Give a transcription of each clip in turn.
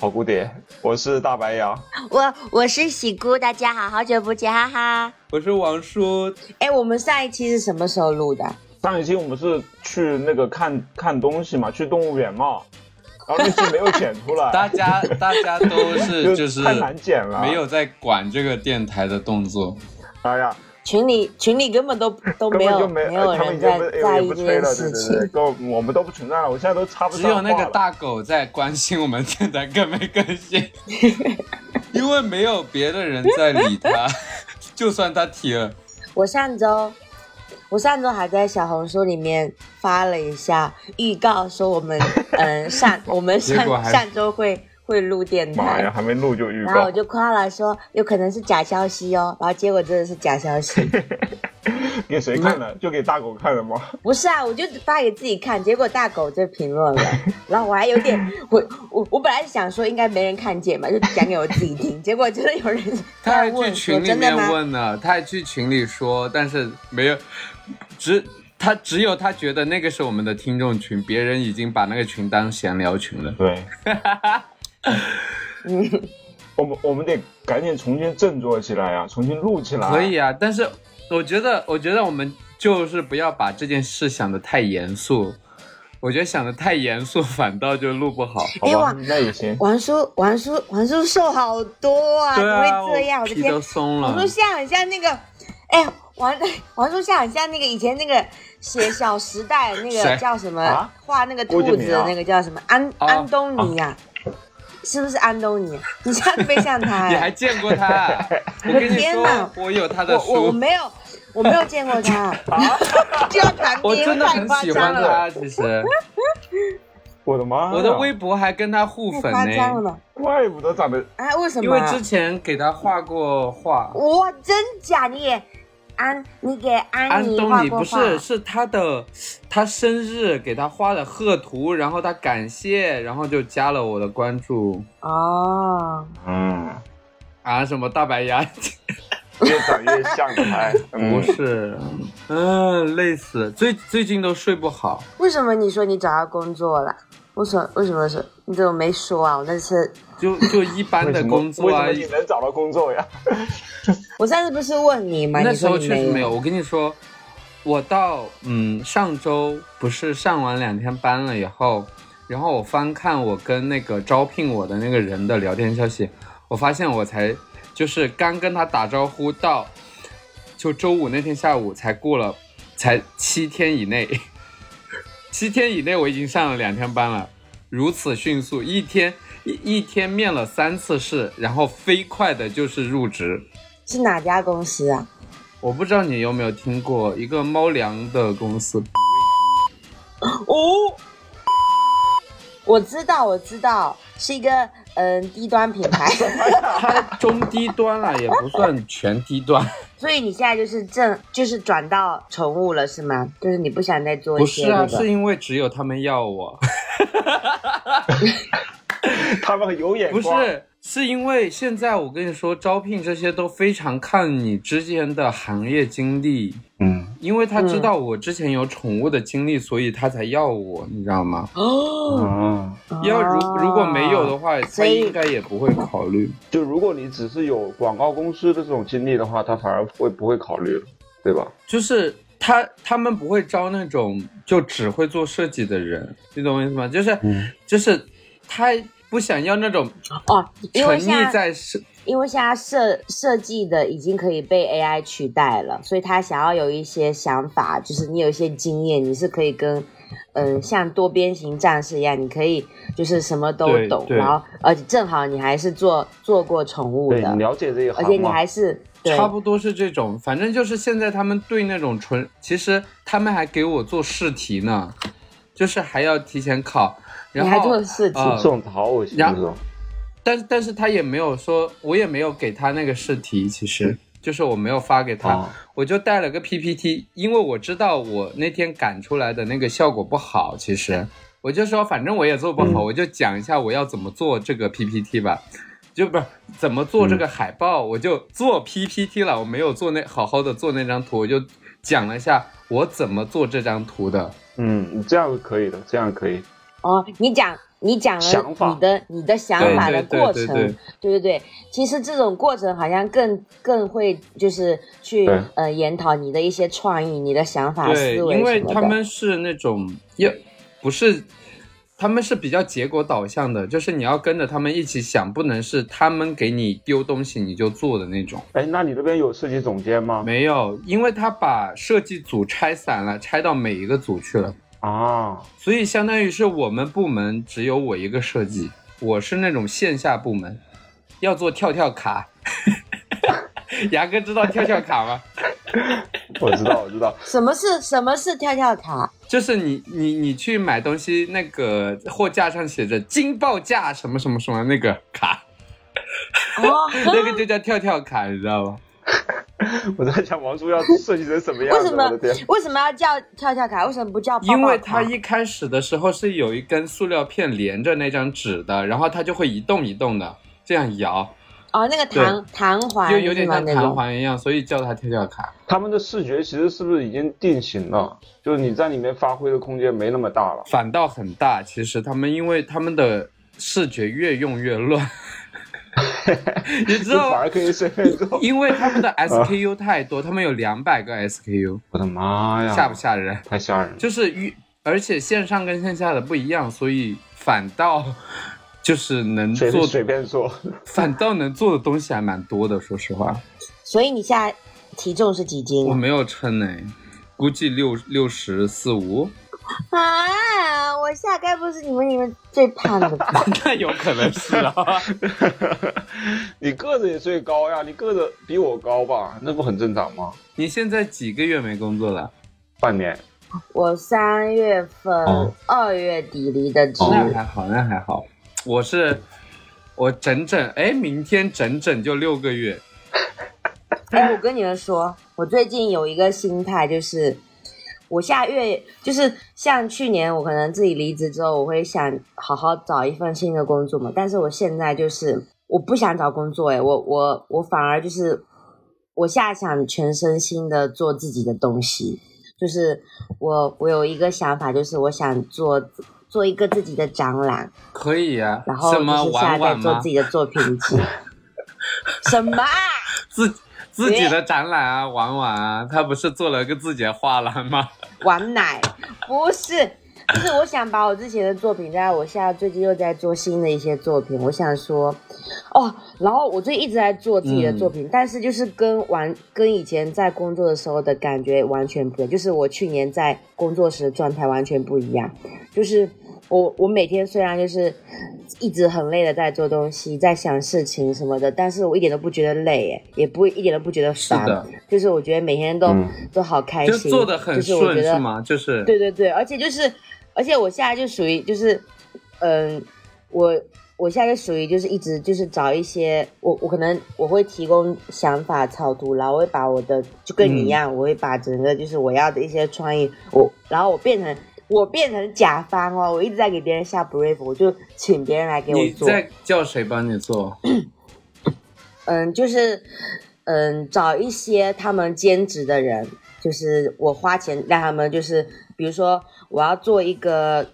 好姑爹，我是大白羊。我我是喜姑，大家好，好久不见，哈哈。我是王叔，哎，我们上一期是什么时候录的？上一期我们是去那个看看东西嘛，去动物园嘛，然后那期没有剪出来，大家大家都是就是太难剪了，没有在管这个电台的动作。哎呀，群里群里根本都 都没有本就没，有人在在意这件事对对，情。都我我们都不存在了，我现在都插不只上话了。有那个大狗在关心我们现在更没更新，因为没有别的人在理他，就算他提了，我上周我上周还在小红书里面发了一下预告，说我们嗯上我们上上周会会录电台妈呀，还没录就预告，然后我就夸了说有可能是假消息哦，然后结果真的是假消息。给谁看的？就给大狗看的吗？不是啊，我就发给自己看，结果大狗就评论了，然后我还有点，我我我本来是想说应该没人看见嘛，就讲给我自己听，结果真的有人他还去群里面？问呢，他还去群里说，但是没有，只他只有他觉得那个是我们的听众群，别人已经把那个群当闲聊群了。对，我们我们得赶紧重新振作起来啊、重新录起来。可以啊，但是我觉得，我觉得我们就是不要把这件事想的太严肃。我觉得想的太严肃，反倒就录不好。好吧那也行。王叔王叔王叔瘦好多啊，怎么啊，会这样？我的天皮都，松了王叔。像很像那个，哎，王王叔像很像那个以前那个写《小时代》那个叫什么啊画那个兔子那个叫什么安哦安东尼呀？是不是安东尼？你像飞向他 你哎还见过他？我跟你说，我有他的我我我，没有，我没有见过他，就要传我递，真的很太夸喜欢张了，他。其实 我的妈！我的微博还跟他互粉夸张了呢，怪不得长得哎，为什么因？为之前给他画过画。哇，真假？你也安，你给安安妮东尼不是，是他的，他生日给他画的贺图，然后他感谢，然后就加了我的关注哦，嗯，啊，什么大白牙，越长越像了还。嗯不是，嗯，累死，最最近都睡不好，为什么你说你找到工作了？为什么？为什么是？你怎么没说啊？我那次就就一般的工作啊为什么，你能找到工作呀？我上次不是问你吗？那时候确实没有。我跟你说，我到嗯上周不是上完两天班了以后，然后我翻看我跟那个招聘我的那个人的聊天消息，我发现我才就是刚跟他打招呼到，就周五那天下午才过了，才七天以内，七天以内我已经上了两天班了，如此迅速，一天一一天面了三次试，然后飞快的就是入职。是哪家公司啊？我不知道你有没有听过一个猫粮的公司，哦，我知道，我知道，是一个嗯低端品牌。它中低端了，也不算全低端。所以你现在就是正就是转到宠物了是吗？就是你不想再做一不是啊，是因为只有他们要我，他们有眼光不光。是，是因为现在我跟你说，招聘这些都非常看你之前的行业经历。嗯，因为他知道我之前有宠物的经历，所以他才要我，你知道吗？哦，嗯，要如如果没有的话，他应该也不会考虑。就如果你只是有广告公司的这种经历的话，他反而会不会考虑了，对吧？就是他他们不会招那种就只会做设计的人，你懂我意思吗？就是、嗯就是他不想要那种哦，因为沉现在溺在设因为现在设设计的已经可以被 AI 取代了，所以他想要有一些想法，就是你有一些经验，你是可以跟嗯像多边形战士一样，你可以就是什么都懂，然后而且正好你还是做做过宠物的，对你了解这一行而且你吗？还是对。差不多是这种，反正就是现在他们对那种纯，其实他们还给我做试题呢，就是还要提前考，然后你还做试题呃这种好恶心，然这种但但是他也没有说，我也没有给他那个试题，其实就是我没有发给他，哦我就带了个 PPT，因为我知道我那天赶出来的那个效果不好，其实。我就说反正我也做不好，嗯。我就讲一下我要怎么做这个 PPT 吧。就不是怎么做这嗯。个海报，我就做 PPT 了，我没有做那好好的做那张图，我就讲了一下我怎么做这张图的。嗯，这样可以的，这样可以。哦，你讲你讲了你的你的想法的对对过程，对对。对对对。对其实这种过程好像更更会就是去呃研讨你的一些创意、你的想法、思维因为什么的。他们是那种要不是，他们是比较结果导向的，就是你要跟着他们一起想，不能是他们给你丢东西你就做的那种。哎，那你这边有设计总监吗？没有，因为他把设计组拆散了，拆到每一个组去了，啊，所以相当于是我们部门只有我一个设计，我是那种线下部门，要做跳跳卡。牙哥知道跳跳卡吗？我知道，我知道。什么是什么是跳跳卡？就是你你你去买东西，那个货架上写着惊爆价什么什么什么那个卡，哦，那个就叫跳跳卡，你知道吗？我在想王叔要设计成什么样子，为什么！为什么要叫跳跳卡？为什么不叫抱抱卡？因为它一开始的时候是有一根塑料片连着那张纸的，然后它就会一动一动的这样摇，哦那个弹弹簧就有点像弹是吗那种环一样，所以叫它跳跳卡。他们的视觉其实是不是已经定型了？就是你在里面发挥的空间没那么大了。反倒很大，其实他们因为他们的视觉越用越乱，你知道吗反而？可以随便做。因为他们的 SKU 太多，他们有两百个 SKU，我的妈呀！吓不吓人？太吓人了。就是与，而且线上跟线下的不一样，所以反倒 就是能做，随随便做，反倒能做的东西还蛮多的。说实话，所以你现在体重是几斤啊？我没有称哎，估计六六十四五，啊，我下该不是你们里面最胖的吧？那有可能是啊。你个子也最高呀，你个子比我高吧？那不很正常吗？你现在几个月没工作了？半年，我三月份哦二月底离的职，那还好，那还好。我是我整整哎，明天整整就六个月。哎，我跟你们说，我最近有一个心态，就是我下月就是像去年我可能自己离职之后，我会想好好找一份新的工作嘛。但是我现在就是我不想找工作，诶，我我我反而就是我现在想全身心的做自己的东西。就是我我有一个想法，就是我想做做一个自己的展览，可以呀、然后就是现在做自？己的作品集。什么啊？自自己的展览啊，玩玩啊，他不是做了个自己的画廊吗？玩奶不是，就是我想把我之前的作品，在我现在最近又在做新的一些作品，我想说，哦，然后我最近一直在做自己的作品，但是就是跟玩跟以前在工作的时候的感觉完全不一样，就是我去年在工作时的状态完全不一样，就是我我每天虽然就是一直很累的在做东西，在想事情什么的，但是我一点都不觉得累，哎，也不会一点都不觉得烦，是就是我觉得每天都、嗯都好开就心，做的很就是我觉得顺是吗？就是对对对，而且就是，而且我现在就属于就是，嗯，我我现在就属于就是一直就是找一些我我可能我会提供想法草图，然后我会把我的就跟你一样，我会把整个就是我要的一些创意，我然后我变成我变成甲方哦，我一直在给别人下 brief，我就请别人来给我做，你在叫谁帮你做？嗯，就是嗯，找一些他们兼职的人，就是我花钱让他们，就是比如说我要做一个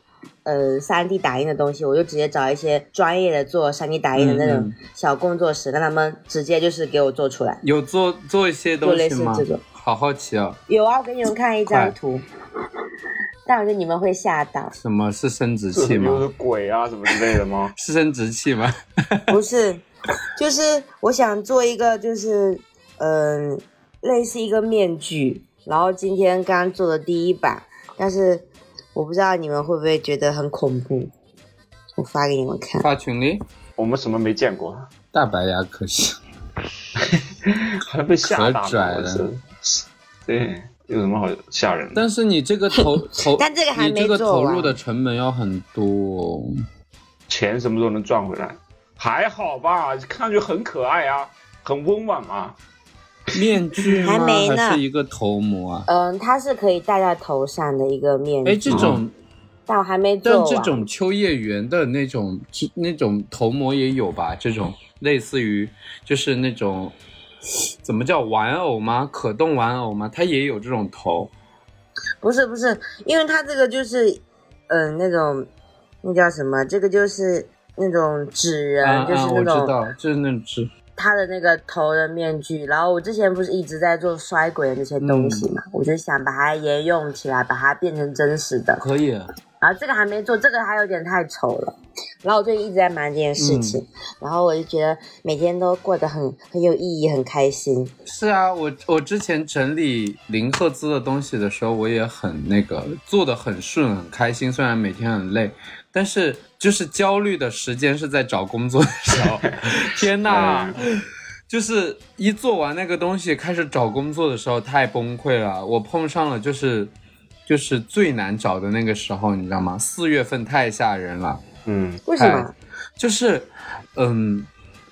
呃三 D 打印的东西，我就直接找一些专业的做三 D 打印的那种小工作室，让他们直接就是给我做出来。有做做一些东做类西吗似这种？好好奇哦，有啊，我给你们看一张图，但我觉得你们会吓到，什么是生殖器吗？鬼啊什么之类的吗？是生殖器吗？不是，就是我想做一个，就是嗯、类似一个面具，然后今天刚做的第一版，但是我不知道你们会不会觉得很恐怖，我发给你们看。发群里，我们什么没见过，大白牙可惜。好像被吓大可拽了是，对，有什么好吓人的？但是你这个投 投，但这个还你这个投入的成本要很多、哦。钱什么时候能赚回来？还好吧，看上去很可爱啊，很温婉嘛。面具吗？还没呢还是一个头模啊？嗯，它是可以戴在头上的一个面具。哎，这种但我还没做但。这种秋叶原的那种那种头模也有吧？这种类似于就是那种怎么叫玩偶吗？可动玩偶吗？它也有这种头。不是不是，因为它这个就是，嗯、那种那叫什么？这个就是那种纸人，就是那我知种道，就是那只他的那个头的面具。然后我之前不是一直在做衰鬼的那些东西嘛，我就想把它沿用起来，把它变成真实的。可以。然后这个还没做，这个还有点太丑了。然后我最近一直在忙这件事情，然后我就觉得每天都过得很很有意义，很开心。是啊，我我之前整理零赫兹的东西的时候，我也很那个做的很顺，很开心。虽然每天很累，但是就是焦虑的时间是在找工作的时候。天哪！就是一做完那个东西，开始找工作的时候太崩溃了。我碰上了就是就是最难找的那个时候，你知道吗？四月份太吓人了。嗯，为什么？就是，嗯，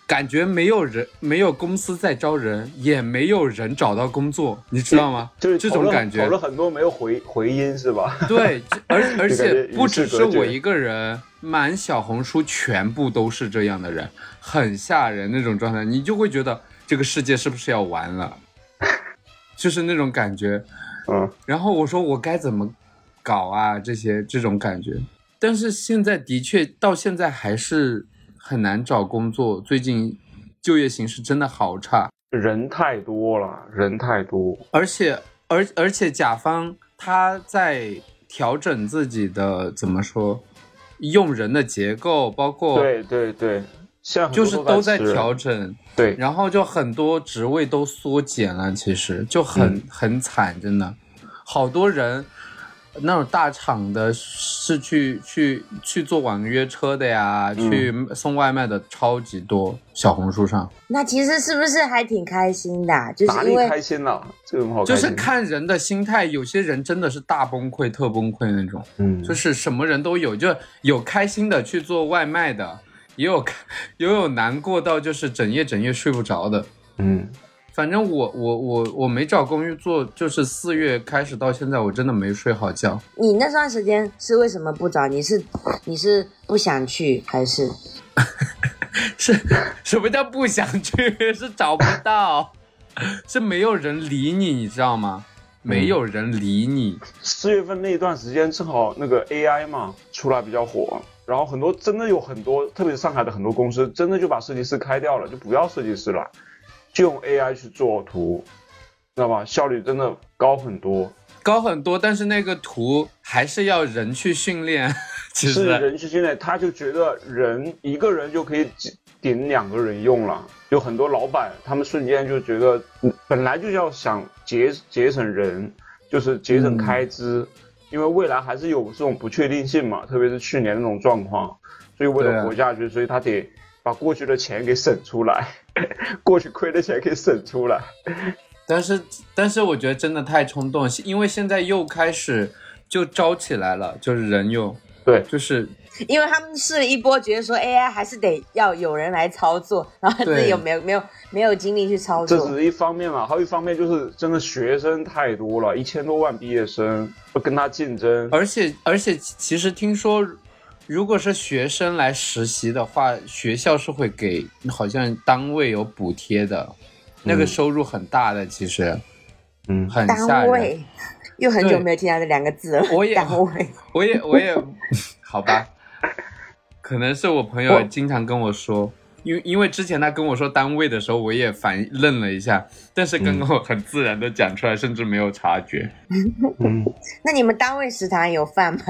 感觉没有人，没有公司在招人，也没有人找到工作，你知道吗？这就是这种感觉投了。很多没有回回音是吧？对，而而且不只是我一个人，满小红书全部都是这样的人，很吓人那种状态，你就会觉得这个世界是不是要完了？就是那种感觉。嗯，然后我说我该怎么搞啊？这些这种感觉，但是现在的确到现在还是很难找工作。最近就业形势真的好差，人太多了，人太多。而且而而且甲方他在调整自己的怎么说用人的结构，包括对对对，现在很多就是都在调整。对，然后就很多职位都缩减了，其实就很、嗯很惨，真的，好多人那种大厂的是去去去做网约车的呀，嗯去送外卖的超级多，小红书上那其实是不是还挺开心的啊、就哪里是因为开心了？就是？看人的心态，有些人真的是大崩溃、特崩溃那种，嗯，就是什么人都有，就有开心的去做外卖的，也有也有难过到就是整夜整夜睡不着的。嗯，反正我我我我没找公寓做，就是四月开始到现在，我真的没睡好觉。你那段时间是为什么不找？你是你是不想去还是？是什么叫不想去？是找不到，是没有人理你，你知道吗？没有人理你。四月份那段时间正好那个 AI 嘛出来比较火，然后很多真的有很多，特别是上海的很多公司，真的就把设计师开掉了，就不要设计师了，就用 AI 去做图，知道吧？效率真的高很多。高很多，但是那个图还是要人去训练。其是实，人去训练，他就觉得人一个人就可以顶顶两个人用了。有很多老板，他们瞬间就觉得，嗯本来就要想节节省人，就是节省开支，因为未来还是有这种不确定性嘛，特别是去年那种状况，所以为了活下去，所以他得把过去的钱给省出来，过去亏的钱给省出来。但是但是我觉得真的太冲动，因为现在又开始就招起来了，就是人又对，就是因为他们试了一波，觉得说 AI 还是得要有人来操作，然后自己对有没有没有没有精力去操作这只。是一方面嘛，还有一方面就是真的学生太多了，一千多万毕业生，要跟他竞争。而且而且，其实听说，如果是学生来实习的话，学校是会给好像单位有补贴的，那个收入很大的，其实嗯，很吓人。单位又很久没有听到这两个字了。我也单位，我也我也好吧，可能是我朋友经常跟我说。因为因为之前他跟我说单位的时候，我也反愣了一下，但是刚刚我很自然的讲出来，甚至没有察觉。嗯，那你们单位食堂有饭吗？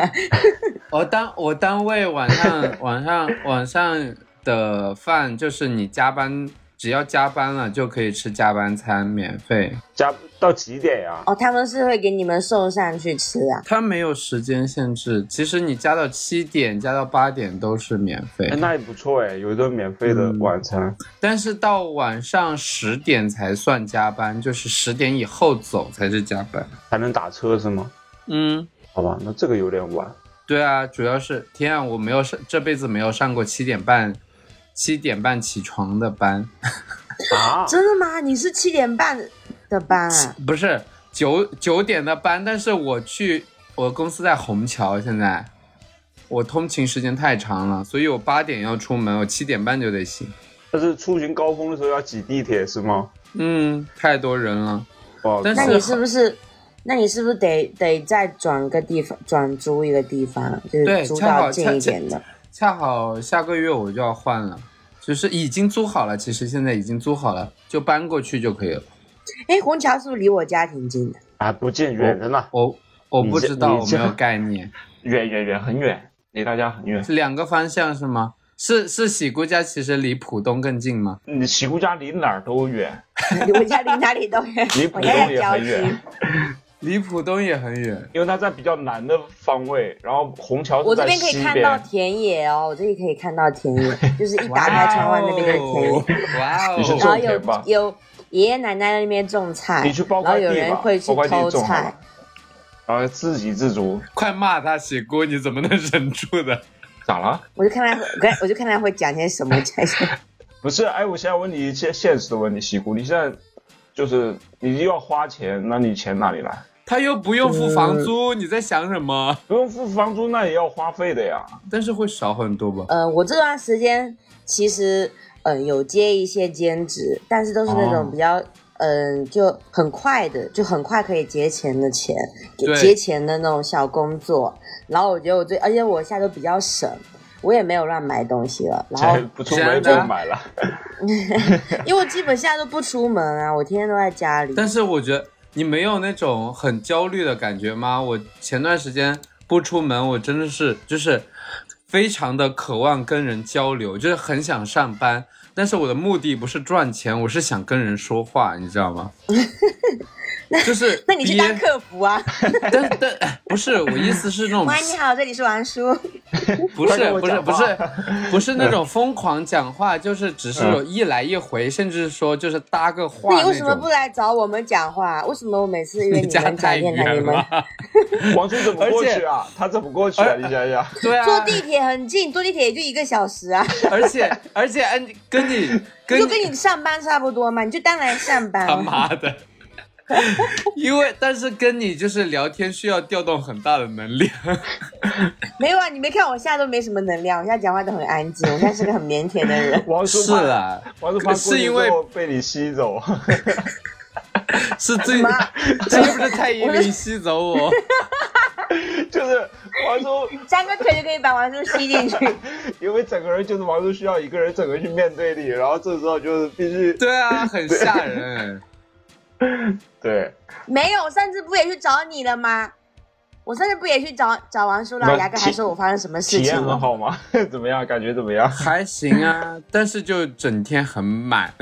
我单我单位晚上晚上晚上的饭就是你加班，只要加班了就可以吃加班餐，免费。加到几点呀、哦，他们是会给你们送上去吃啊。他没有时间限制，其实你加到七点、加到八点都是免费哎，，那也不错哎，有一顿免费的嗯晚餐。但是到晚上十点才算加班，就是十点以后走才是加班。还能打车是吗？嗯，好吧，那这个有点晚。对啊，主要是天啊，我没有上这辈子没有上过七点半七点半起床的班，啊，真的吗？你是七点半的班啊？不是九九点的班，但是我去我公司在虹桥，现在我通勤时间太长了，所以我八点要出门，我七点半就得醒。但是出行高峰的时候要挤地铁是吗？嗯，太多人了。哦，但那你是不是？那你是不是得得再转个地方，转租一个地方，就对是租到近一点的？恰好下个月我就要换了，就是已经租好了，其实现在已经租好了，就搬过去就可以了。哎，虹桥是不是离我家挺近的？啊，不近，远着呢，我我不知道，我没有概念。远远远，很远，离大家很远。是两个方向是吗？是是喜姑家其实离浦东更近吗？你喜姑家离哪儿都远，离我家离哪里都远，离浦东也。很远，离浦东也很远。因为它在比较南的方位，然后虹桥我这边可以看到田野哦，我这里可以看到田野，就是一打开窗外那边就是田野，哇哦！然后有有爷爷奶奶在那边种菜，你去包然后有块地吧人会去包块地偷菜种，然后自给自足。快骂他喜姑，你怎么能忍住的？咋了？我就看他，我看我就看他会讲些什么，讲些不是，哎，我现在问你一些现实的问题，喜姑，你现在就是你又要花钱，那你钱哪里来？他又不用付房租，你在想什么？不用付房租，那也要花费的呀。但是会少很多吧？呃，我这段时间其实嗯、呃有接一些兼职，但是都是那哦种比较嗯、就很快的，就很快可以结钱的钱，对结钱的那种小工作。然后我觉得我最，而且我现在都比较省，我也没有乱买东西了。然后 不出门就买了。因为我基本现在都不出门啊，我天天都在家里。但是我觉得你没有那种很焦虑的感觉吗？我前段时间不出门，我真的是就是非常的渴望跟人交流，就是很想上班，但是我的目的不是赚钱，我是想跟人说话，你知道吗？就是 那你去当客服啊？但但哎不是我意思是那种 喂，你好，这里是王叔。不是不是不是不是那种疯狂讲话，就是只是有一来一回，甚至说就是搭个话那你那为什么不种。来找我们讲话？为什么我每次约你家你们太讲电台，你们远了，王叔怎么过去啊？他怎么过去啊？你想想，对啊，坐地铁很近，坐地铁也就一个小时啊，而且而且嗯跟你跟就跟你上班差不多嘛，你就当然上班他了。妈的，因为但是跟你就是聊天需要调动很大的能量，没有啊，你没看我现在都没什么能量，我现在讲话都很安静，我现在是个很腼腆的人。王叔是啊，王叔是因为被你吸走。是最妈，这又不是蔡依林吸走我，就是王叔，张个腿就可以把王叔吸进去。因为整个人就是王叔需要一个人整个去面对你，然后这时候就是必须对啊，很吓人。对，没有，我上次不也去找你了吗？我上次不也去找找王叔了？牙哥还说我发生什么事体验情了？很好吗？怎么样？感觉怎么样？还行啊，但是就整天很满。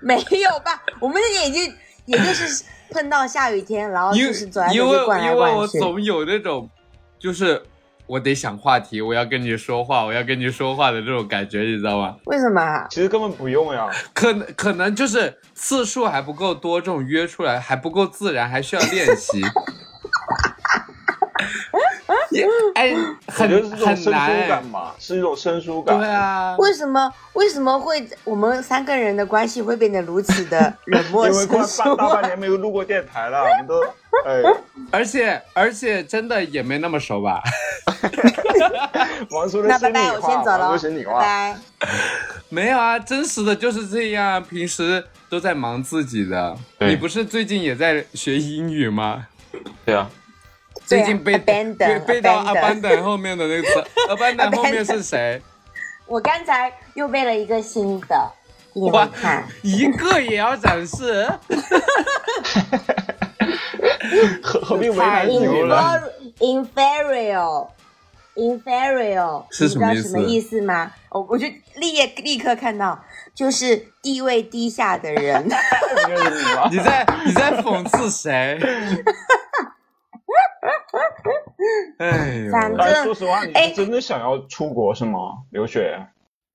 没有吧？我们那天已经也就是碰到下雨天，然后就是走在因为因为我。总有那种，就是我得想话题，我要跟你说话，我要跟你说话的这种感觉，你知道吗？为什么啊？其实根本不用呀。可能可能就是次数还不够多，这种约出来还不够自然，还需要练习。也哎，很觉是种生疏感。嘛，是一种生疏感。对啊，为什么为什么会我们三个人的关系会变得如此的 冷漠因为快大半年没有录过电台了，我们都 哎，而且而且真的也没那么熟吧？王叔的我先走了哦，王叔心里话。拜拜。没有啊，真实的就是这样，平时都在忙自己的。你不是最近也在学英语吗？对啊，最近背背 abandon，背到 abandon 后面的那个词，abandon 后面是谁？我刚才又背了一个新的，给你哇们看。一个也要展示？何何必为难自己呢？inferior inferior 是你知道什么意思什么意思吗？我我就立业立刻看到，就是地位低下的人。你在你在讽刺谁？哎呦，反正哎，说实话，你哎是真的想要出国是吗？留学？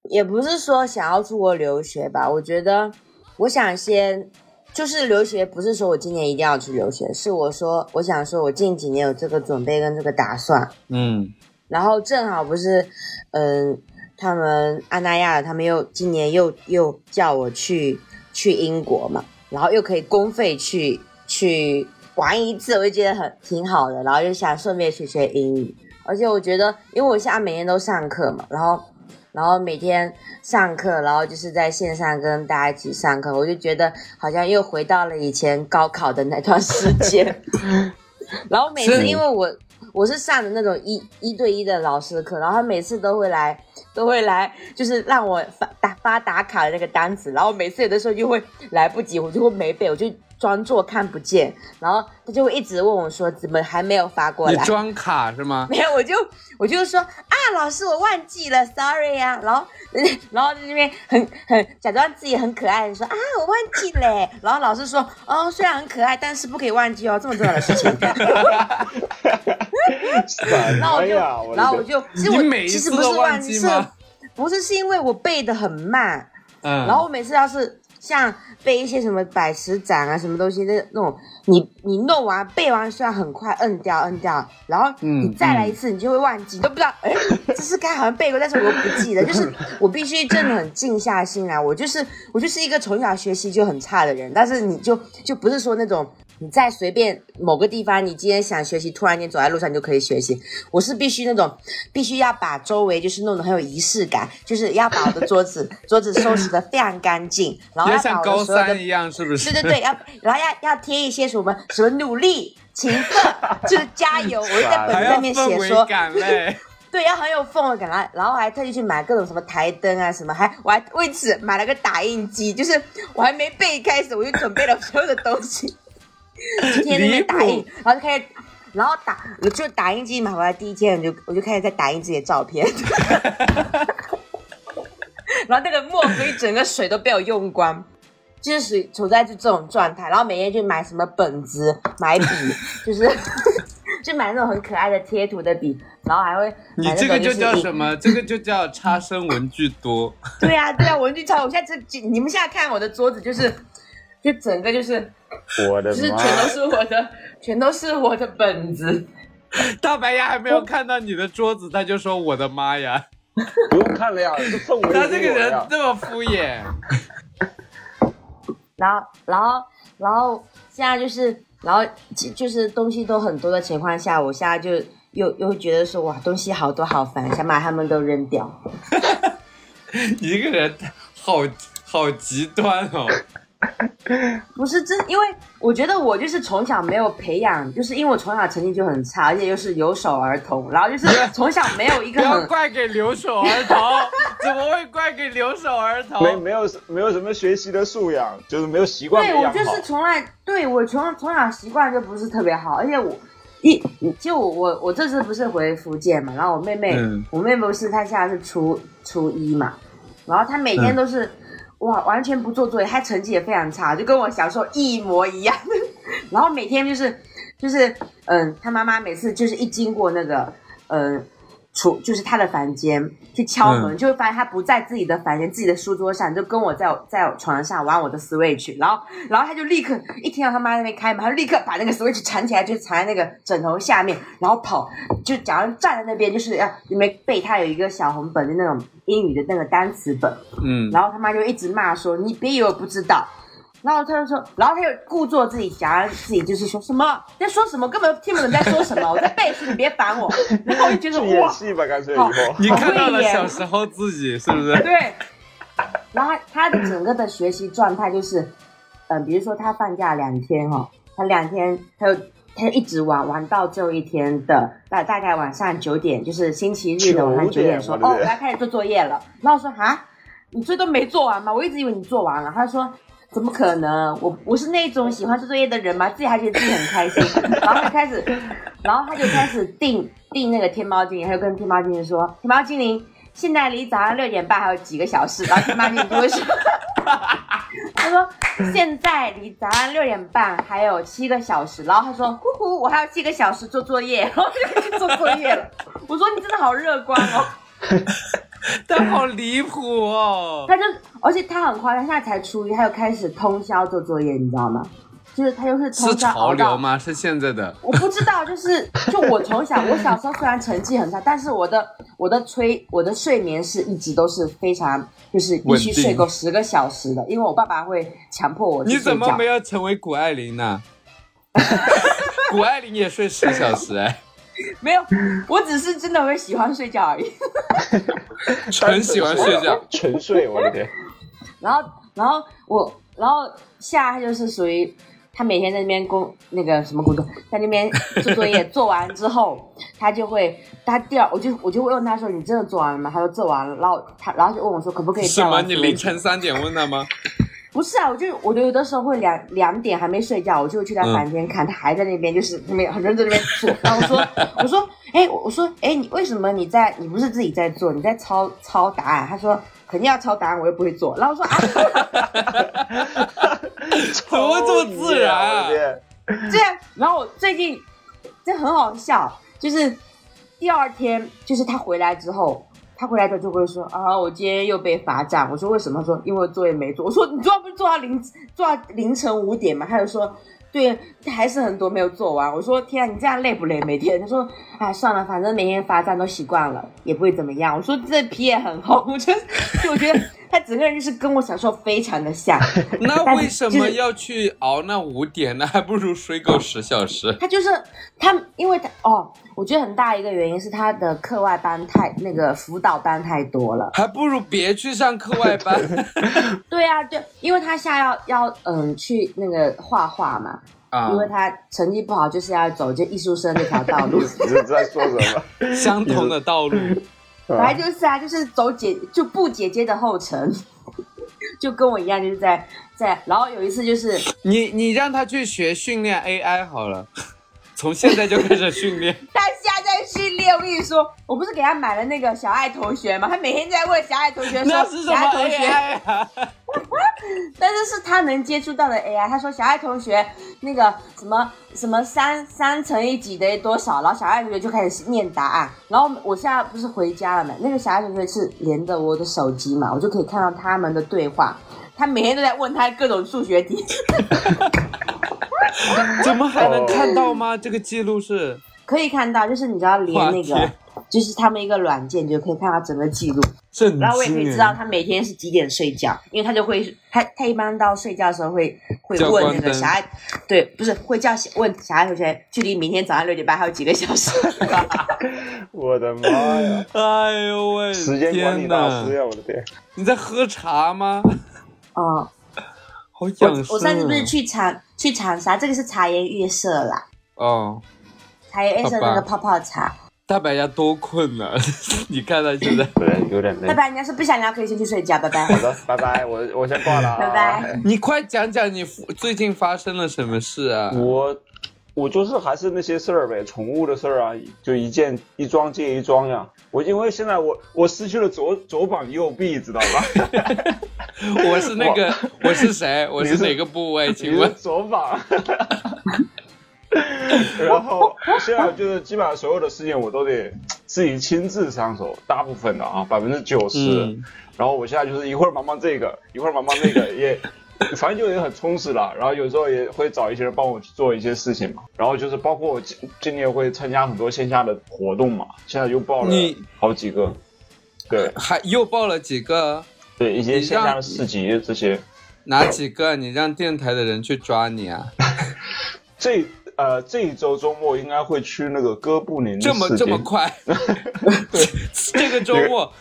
也不是说想要出国留学吧，我觉得我想先就是留学，不是说我今年一定要去留学，是我说我想说我近几年有这个准备跟这个打算，嗯然后正好不是，嗯，他们安那亚他们又今年又又叫我去去英国嘛，然后又可以公费去去玩一次，我就觉得很挺好的，然后就想顺便学学英语，而且我觉得，因为我现在每天都上课嘛，然后然后每天上课，然后就是在线上跟大家一起上课，我就觉得好像又回到了以前高考的那段时间。然后每次因为我我是上的那种一一对一的老师课，然后他每次都会来都会来，就是让我发打发打卡的那个单子，然后每次有的时候就会来不及，我就会没背，我就装作看不见，然后他就会一直问我说怎么还没有发过来？你装卡是吗？没有，我就我就说啊，老师我忘记了，sorry 啊，然后 然后在那边很很假装自己很可爱的说啊，我忘记了，然后老师说哦，虽然很可爱，但是不可以忘记哦，这么重要的事情。然后我就然后我就其实我你每一其实不是忘记是记吗不是是因为我背的很慢，嗯，然后我每次要是像被一些什么百词斩啊什么东西那那种，你你弄完背完虽然很快摁掉摁掉，然后嗯你再来一次你就会忘记，你都不知道哎，这是该好像背过，但是我又不记得，就是我必须真的很静下心来，我就是我就是一个从小学习就很差的人，但是你就就不是说那种。你在随便某个地方，你今天想学习，突然间走在路上你就可以学习。我是必须那种，必须要把周围就是弄得很有仪式感，就是要把我的桌子桌子收拾得非常干净，然后要像高三一样，是不是？对对对，要然后要要贴一些什么什么努力、勤奋，就是加油。我就在本子上面写说。对，要很有氛围感。然后然后还特意去买各种什么台灯啊什么，还我还为此买了个打印机，就是我还没背开始，我就准备了所有的东西，今天那边打印，然后就开始。然后打，我就打印机买回来第一天，我就我就开始在打印自己的照片，然后那个墨水整个水都被我用光，就是属处在就这种状态。然后每天去买什么本子、买笔，就是就买那种很可爱的贴图的笔，然后还会你这个就叫什么？这个就叫差生文具多。对呀、对呀、文具超，我现在这你们现在看我的桌子就是，就整个就是我的就是全！都是我的，全都是我的本子。大白牙还没有看到你的桌子，他就说：“我的妈呀不用看了呀，这氛！”围他这个人这么敷衍。然后，然后，然后现在就是，然后就是东西都很多的情况下，我现在就又又觉得说，哇，东西好多好烦，想把它们都扔掉。一个人好好极端哦。不是真，因为我觉得我就是从小没有培养，就是因为我从小成绩就很差，而且又是留守儿童，然后就是从小没有一不要怪给留守儿童，怎么会怪给留守儿童？没没有没有什么学习的素养，就是没有习惯对。我就是从来对我从从小习惯就不是特别好，而且我一就我我我这次不是回福建嘛，然后我妹妹、嗯我妹妹不是她现在是初初一嘛，然后她每天都是、哇完全不做作业，他成绩也非常差，就跟我小时候一模一样，然后每天就是就是嗯，他妈妈每次就是一经过那个嗯。厨就是他的房间去敲门，嗯。就会发现他不在自己的房间、自己的书桌上，就跟我在我在我床上玩我的 Switch，然后然后他就立刻一听到他妈那边开门，他就立刻把那个 Switch 藏起来，就藏在那个枕头下面，然后跑，就假如站在那边，就是要因为背他有一个小红本，的那种英语的那个单词本，嗯，然后他妈就一直骂说：“你别以为我不知道。”然后他就说，然后他又故作自己想要自己就是说什么在说什么，根本听不懂在说什么，我在背书，你别烦我。然后我就觉得演哇，戏吧，干脆以好后。你看到了小时候自己是不是？对。然后他他的整个的学习状态就是，嗯、比如说他放假两天哈、他两天他就他就一直玩玩到最后一天的大大概晚上九点，就是星期日的晚上九点说哦，我的天我要开始做作业了。然后我说啊，你这都没做完吗？我一直以为你做完了。他说。怎么可能？我我是那种喜欢做作业的人吗？自己还觉得自己很开心，然后他开始，然后他就开始定定那个天猫精灵，他就跟天猫精灵说：“天猫精灵，现在离早上六点半还有几个小时？”然后天猫精灵就会说：“ 他说现在离早上六点半还有七个小时。”然后他说：“呼呼，我还有七个小时做作业。”然后就去做作业了。我说：“你真的好乐观哦。” 他好离谱哦。他就，而且他很夸张，他现在才初一，他又开始通宵做作业，你知道吗？就是他又是从是潮小熬到流吗？是现在的？我不知道，就是就我从小，我小时候虽然成绩很差，但是我的我的催我的睡眠是一直都是非常就是必须睡够十个小时的，因为我爸爸会强迫我你怎么没。有成为谷爱凌呢？谷爱凌也睡十小时哎，没有，我只是真的会喜欢睡觉而已。纯喜欢睡觉。纯睡，我的天！然后，然后我，然后夏他就是属于他每天在那边工那个什么工作，在那边做作业，做完之后他就会，他第二我就我就会问他说你真的做完了吗？他说做完了，然后他然后就问我说可不可以什么？你凌晨三点问他吗？不是啊，我就我就有的时候会两两点还没睡觉，我就会去他嗯房间看，他还在那边就是那边很认真在那边做。然后我说我说哎、我说哎、你为什么你在你不是自己在做，你在抄抄答案？他说肯定要抄答案，我又不会做。然后我说啊，怎么会这么自然啊！这样，然后我最近这很好笑，就是第二天就是他回来之后。他回来的就会说啊，我今天又被罚站。我说为什么？他说因为作业没做。我说你昨晚不是做到凌做到凌晨五点吗？他就说对，还是很多没有做完。我说天啊，你这样累不累？每天他说哎算了，反正每天罚站都习惯了，也不会怎么样。我说这皮也很厚，我觉得就我觉得他整个人就是跟我小时候非常的像。那为什么要去熬那五点呢？还不如睡够十小时。他就是他，因为他哦，我觉得很大一个原因是他的课外班太那个辅导班太多了。还不如别去上课外班。对啊，对，因为他现在要要嗯去那个画画嘛，啊因为他成绩不好，就是要走这艺术生那条道路。你是在说什么？相同的道路，本来就是啊，就是走姐就步姐姐的后尘，就跟我一样，就是在在。然后有一次就是你你让他去学训练 AI 好了，从现在就开始训练。他现在在训练，我跟你说，我不是给他买了那个小爱同学吗，他每天在问小爱同学说，那是什么小爱同学 AI 啊？但是是他能接触到的 AI。他说小爱同学那个什么什么三三乘以几等于多少，然后小爱同学就开始念答案。然后我现在不是回家了嘛，那个小爱同学是连着我的手机嘛，我就可以看到他们的对话。他每天都在问他各种数学题，怎么还能看到吗？这个记录是可以看到，就是你知道连那个，就是他们一个软件，就可以看到整个记录。震然后我也可以知道他每天是几点睡觉，因为他就会他他一般到睡觉的时候会会问那个小爱，对，不是会叫小问小爱同学距离明天早上六点半还有几个小时。我的妈呀！哎呦喂，时间管理大师！呀！我的天！你在喝茶吗？嗯，好养生、啊。我我上次不是去长去长沙，这个是茶颜悦色啦，哦，茶颜悦色那个泡泡茶。大白牙多困呢、你看他现在，对，有点累大白，你要是不想聊，可以先去睡觉，拜拜。好的，拜拜，我我先挂了啊。拜拜你快讲讲你最近发生了什么事啊？我我就是还是那些事儿呗，宠物的事儿啊，就一件一桩接一桩呀。我因为现在我我失去了左左膀右臂，知道吧？我是那个，我是谁？我是哪个部位？请问？左膀。然后现在就是基本上所有的事情我都得自己亲自上手，大部分的啊，百分之九十。嗯然后我现在就是一会儿忙忙这个，一会儿忙忙那个，也 反正就也很充实了。然后有时候也会找一些人帮我去做一些事情嘛。然后就是包括我今今年会参加很多线下的活动嘛，现在又报了好几个。对还又报了几个？对，一些线下的市集这些。哪几个？你让电台的人去抓你啊？这呃这一周周末应该会去那个哥布林的这么这么快？对这个周末，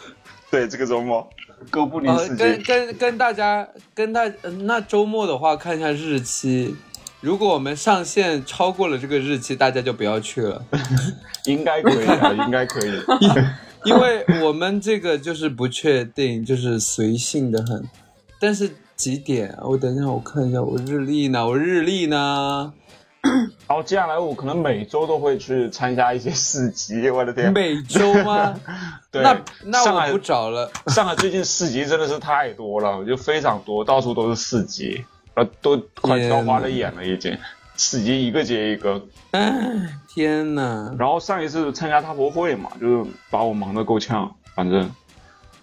对，这个周末哥布林呃，跟。跟跟大家跟大、呃那周末的话，看一下日期。如果我们上线超过了这个日期，大家就不要去了，应该可以啊，应该可以。因为我们这个就是不确定，就是随性的很。但是几点啊？我等一下我看一下我日历呢，我日历呢？然后接下来我可能每周都会去参加一些市集，我的天！每周吗？对，那那我不找了。上海最近市集真的是太多了，就非常多，到处都是市集，呃，都快挑花了眼了已经。市集一个接一个，哎，天呐！然后上一次参加大博会嘛，就是把我忙得够呛，反正，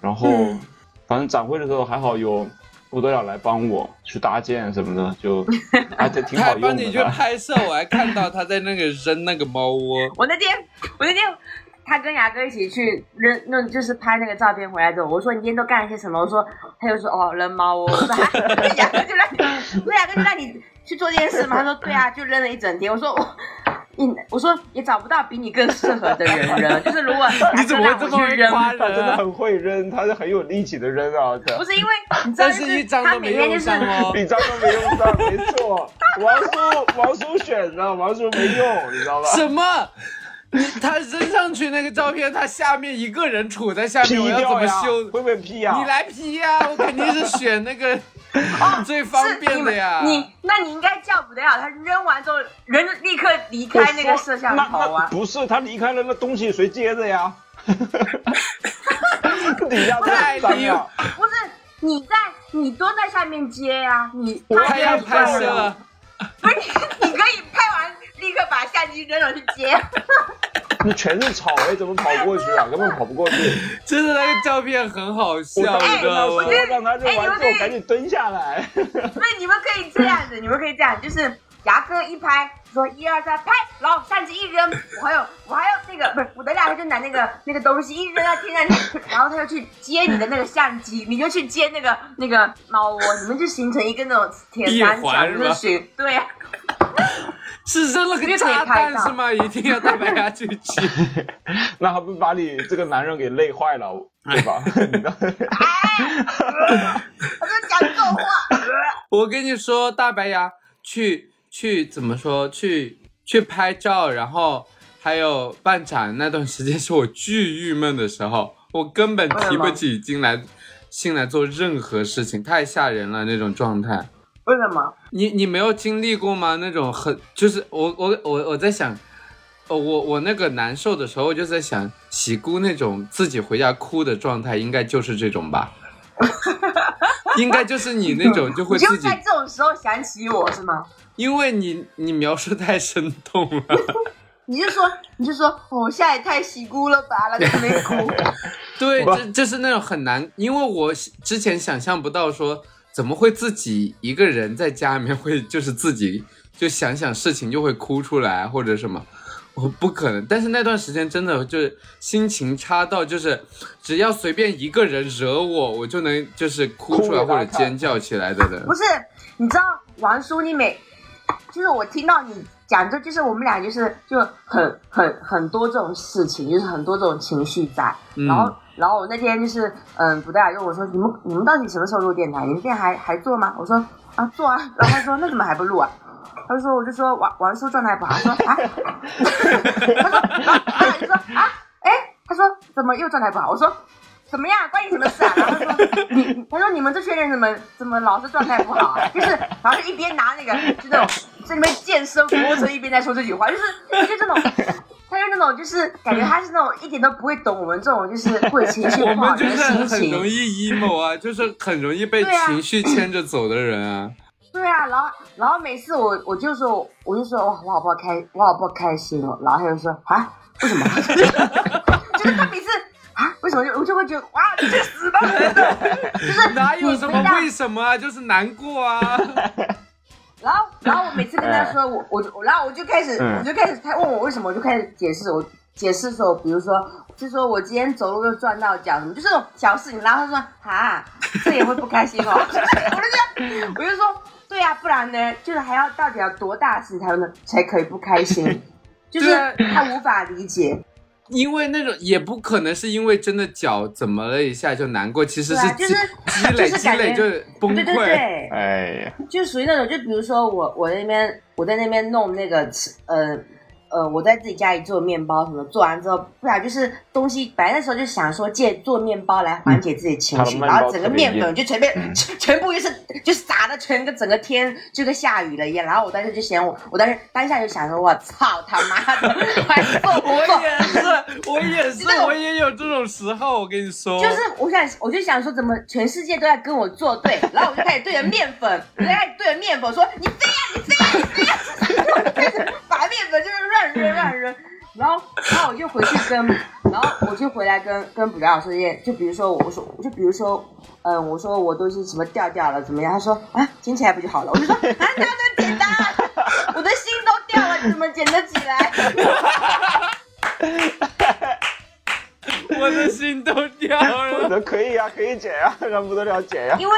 然后、嗯反正展会的时候还好有不得了来帮我去搭建什么的，就 还挺挺好用的。帮你去拍摄，我还看到他在那个扔那个猫窝。我那天，我那天他跟牙哥一起去扔，那就是拍那个照片回来之后，我说你今天都干了些什么？我说他就说哦扔猫窝，我说还牙 哥就让你，我说牙哥就让你去做这件事嘛。他说对啊，就扔了一整天。我说我。你我说也找不到比你更适合的人扔，就是如果 你怎么会这么会让我去扔，他真？的很会扔，他是很有力气的扔啊！这不是因为 你知道，但就是一张他都没用每天就是上哦。一张都没用上，没错。王叔，王叔选的，王叔没用，你知道吧？什么？你他扔上去那个照片，他下面一个人杵在下面我要怎，么修？会不会 P 呀？你来 P 呀、我肯定是选那个 最方便的呀。是你们你那你应该叫不得了，他扔完之后人就立刻离开那个摄像头啊。不是，他离开了，那东西谁接着呀？底下太脏了！不是你在你蹲在下面接呀、你我他要拍摄摄，不是你你可以拍完立刻把相机扔了去接。那全是草哎，怎么跑过去啊？根本跑不过去。真的那个照片很好我笑，你知道吗说？让他扔完之后赶紧蹲下来。所以你们可以这样子，你们可以这样，就是牙哥一拍，说一二三拍，然后相机一扔，我还有我还有那个不是我的俩他就拿那个那个东西一扔到天上去，然后他就去接你的那个相机，你就去接那个那个猫窝，你们就形成一个那种铁三闭角，就是对呀、是扔了个炸弹是吗？一定要大白牙去接。那还不把你这个男人给累坏了，对吧？你知道我就讲这种话。我跟你说，大白牙去去怎么说？去去拍照，然后还有办展那段时间是我巨郁闷的时候，我根本提不起劲来心来做任何事情，太吓人了那种状态。为什么？你你没有经历过吗？那种很就是我我我我在想，哦，我我那个难受的时候，我就在想，喜姑那种自己回家哭的状态，应该就是这种吧？应该就是你那种就会你就自己在这种时候想起我是吗？因为你你描述太生动了，你就说你就说，哦我现在也太喜姑了吧，然后在那边哭。对，不这这是那种很难，因为我之前想象不到说怎么会自己一个人在家里面会就是自己就想想事情就会哭出来或者什么，我不可能。但是那段时间真的就是心情差到就是只要随便一个人惹我，我就能就是哭出来或者尖叫起来的人不。是，你知道王叔，你每就是我听到你讲这，就是我们俩就是就很很很多这种事情，就是很多这种情绪在。嗯然后然后我那天就是嗯，不带就我说你们你们到底什么时候录电台？你们电台还还做吗？我说啊做啊。然后他说那怎么还不录啊？他说我就说王王叔状态不好，他说啊，他说啊啊他说啊，哎，他说怎么又状态不好？我说怎么样？关你什么事啊？然后他说你，他说你们这群人怎么怎么老是状态不好啊？就是，然后一边拿那个就那种在那边健身俯卧撑，一边在说这句话，就是就这种，他就那种就是感觉他是那种一点都不会懂我们这种就是会情绪我不好的 们就是很容。易 emo 啊，就是很容易被情绪牵着走的人啊。对啊，然后然后每次我我就说我就说哇我好不好开我好不好开心哦，然后他就说啊为什么？就是他每次。啊，为什么就我就会觉得哇，你去死吧！就是哪有什么为什么啊？就是难过啊。然后，然后我每次跟他说，我我就然后我就开始，嗯我就开始，他问我为什么，我就开始解释，我解释说，比如说，就说我今天走路又撞到脚，什么，就是这种小事情。然后他说哈，这也会不开心哦。我就这样，我就说，对啊，不然呢，就是还要到底要多大事才能才可以不开心？就是他无法理解，因为那种也不可能是因为真的脚怎么了一下就难过，其实积、啊就是积累积就是感觉累就崩溃。对对对，哎呀，就属于那种，就比如说我我那边我在那边弄那个呃呃，我在自己家里做面包什么，做完之后，不然就是东西，本来那时候就想说借做面包来缓解自己情绪，然后整个面粉就全被、全全部就是就撒的全个整个天就跟下雨了一样，然后我当时就嫌我我当时当下就想说，我操他妈的，我还做不我？也是，我也是我也有这种时候。我跟你说，就是我想，我就想说，怎么全世界都在跟我作对？然后我就开始对着面粉，我就开始对着面粉说：“你飞呀、你飞呀、你飞呀、开 始把面粉就是乱扔乱扔，然后然后我就回去跟，然后我就回来跟跟补教老师验，就比如说我说就比如说，嗯，我说我都是什么掉掉了怎么样？他说啊，捡起来不就好了？我就说啊，那么简单？我的心都掉了，你怎么捡得起来？我的心都掉不了。得可以啊，可以捡呀，让不得了减呀。因为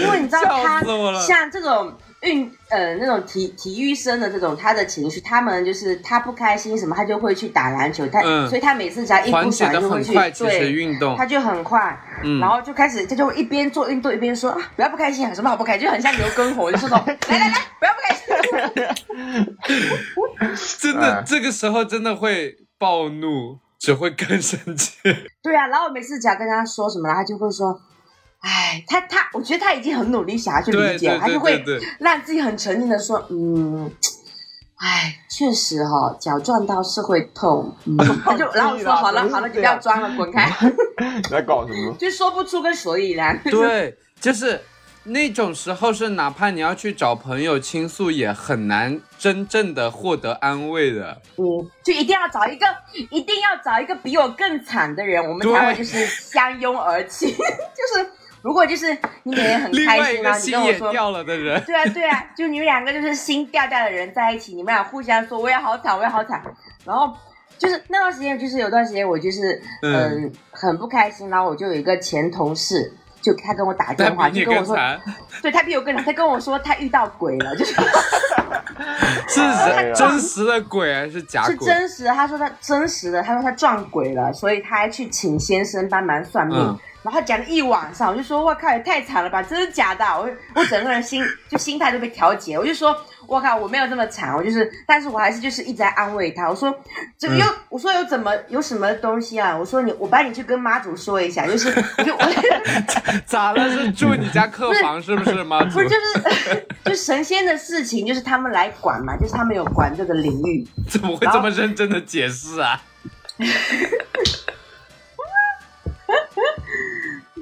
因为你知道他像这种运呃那种体体育生的这种他的情绪，他们就是他不开心什么，他就会去打篮球，他、嗯所以他每次只要一不爽就会去对。运动他，就很快，嗯然后就开始，他就一边做运动一边说、啊不要不开心，有什么好不开心，就很像刘畊宏，就说那种 来来来，不要不开心。真的哎这个时候真的会暴怒，只会更生气。对啊，然后我每次只要跟他说什么，他就会说，哎，他他，我觉得他已经很努力想要去理解了，对对对他就会让自己很沉静的说，嗯，哎，确实哈、脚撞到是会痛，嗯，他就然后我说好了好了，你不要装了，滚开，你在搞什么？就说不出个所以然。对，就是那种时候是哪怕你要去找朋友倾诉，也很难真正的获得安慰的。嗯，就一定要找一个，一定要找一个比我更惨的人，我们才会就是相拥而泣。就是如果就是你每天很 开心，然后你跟我说。掉了的人，对啊，对啊，就你们两个就是心掉掉的人在一起，你们俩互相说我也好惨，我也好惨，然后就是那段时间，就是有段时间我就是嗯。嗯很不开心，然后我就有一个前同事，就他跟我打电话，就跟我说，对他比我更惨，他跟我说他遇到鬼了，就是 是真实的鬼还是假是？真实的，他说他真实的，他说他撞鬼了，所以他还去请先生帮忙算命。嗯然后讲了一晚上，我就说我靠，也太惨了吧，真的假的啊、我我整个人心就心态都被调节，我就说我靠，我没有这么惨，我就是，但是我还是就是一直在安慰他，我说这个又、嗯我说有怎么有什么东西啊？我说你我帮你去跟妈祖说一下，就是我 就我咋了？是住你家客房是不是 妈祖不是？就是 就神仙的事情，就是他们来管嘛，就是他们有管这个领域。怎么会这么认真的解释啊？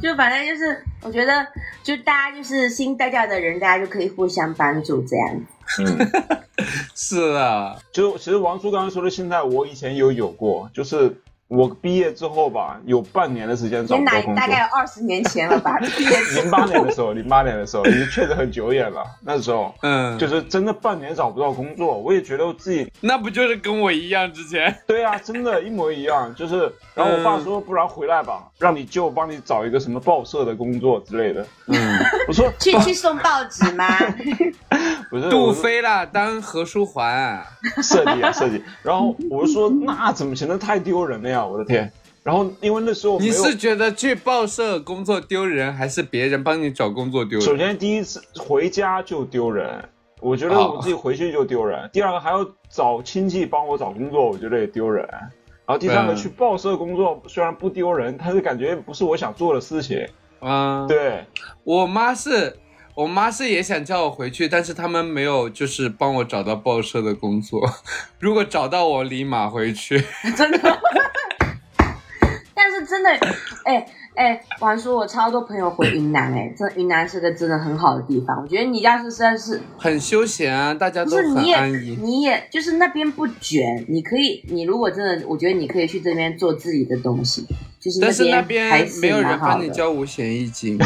就反正就是，我觉得就大家就是新带教的人，大家就可以互相帮助这样。嗯，是啊，就其实王叔刚刚说的心态，我以前有有过，就是我毕业之后吧，有半年的时间找不到，工作。大概有二十年前了吧？毕业之零八年的时候，零八年的时候，已经确实很久远了。那时候嗯，就是真的半年找不到工作，我也觉得我自己 那不就是跟我一样之前？对啊，真的，一模一样。就是，然后我爸说，不然回来吧，让你舅帮你找一个什么报社的工作之类的。嗯，我说去去送报纸吗？不是，杜飞啦，当何书桓，设计啊设计。然后我就说，那怎么行？那太丢人了呀！我的天。然后因为那时候你，是觉得去报社工作丢人，还是别人帮你找工作丢人？首先第一次回家就丢人，我觉得哦我自己回去就丢人。第二个还要找亲戚帮我找工作，我觉得也丢人。然后第三个嗯去报社工作，虽然不丢人，但是感觉不是我想做的事情。嗯，对，我妈是。我妈是也想叫我回去，但是他们没有，就是帮我找到报社的工作。如果找到我，立马回去。真的。真的，哎哎，王叔，我超多朋友回云南，哎，这云南是个真的很好的地方。我觉得你要是实在是很休闲啊，大家不都很是你也安逸。你也就是那边不卷，你可以，你如果真的，我觉得你可以去这边做自己的东西，就是但是那边还没有人。帮你交五险一金，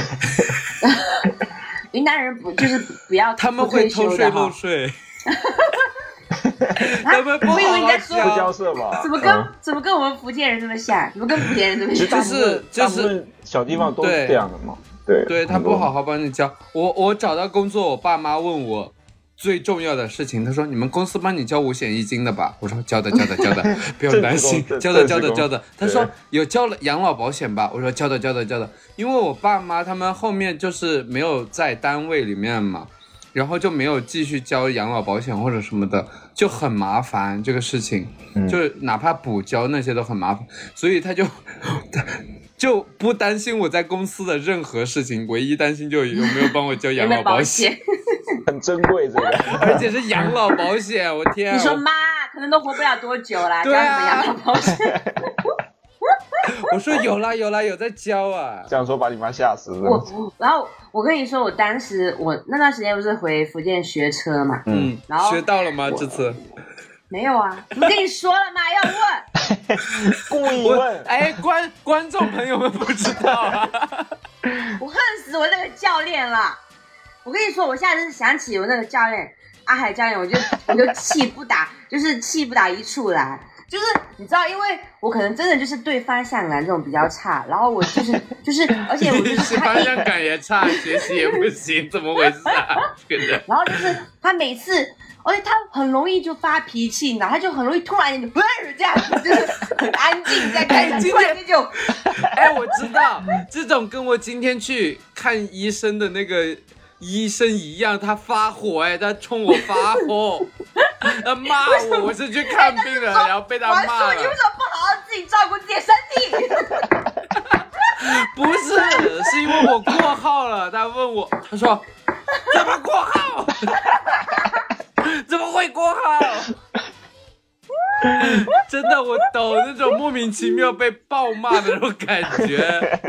云南人不就是不要他们会偷税漏税。他们不好我以为你在说不交吧？怎么跟、嗯怎么跟我们福建人这么像？怎么跟福建人这么像？就是就是小地方都对是这样的嘛。对，对他不好好帮你交。我我找到工作，我爸妈问我最重要的事情，他说你们公司帮你交五险一金的吧？我说交的交的交的，不用担心，交的 交的交的。他说有交了养老保险吧？我说交的交的交的，因为我爸妈他们后面就是没有在单位里面嘛。然后就没有继续交养老保险或者什么的，就很麻烦这个事情，嗯就是哪怕补交那些都很麻烦，所以他就 就不担心我在公司的任何事情，唯一担心就有没有帮我交养老保险？很珍贵这个。而且是养老保险，我天、你说妈，可能都活不了多久了，对啊交什么养老保险？我说有啦有啦有在交啊，这样说把你妈吓死我了。然后我跟你说，我当时我那段时间不是回福建学车嘛，嗯，然后学到了吗？这次没有啊，我跟你说了吗，要问。故意问，哎，观观众朋友们不知道啊，我恨死我那个教练了！我跟你说，我现在就是想起我那个教练阿海教练，我就我就气不打，就是气不打一处来。就是你知道，因为我可能真的就是对方向感这种比较差，然后我就是就是，而且我就 你是方向感也差，学习也不行，怎么回事啊？这个人 然后就是他每次，而且他很容易就发脾气，然后他就很容易突然间就这样子，就是很安静在开场，今突然间就哎，我知道，这种跟我今天去看医生的那个医生一样，他发火，哎，他冲我发火，他骂我，我是去看病的，然后被他骂王叔，你为。什么不好好自己照顾自己的身体？不是，是因为我过号了。他问我，他说怎么过号？怎么会过号？真的，我懂那种莫名其妙被暴骂的那种感觉，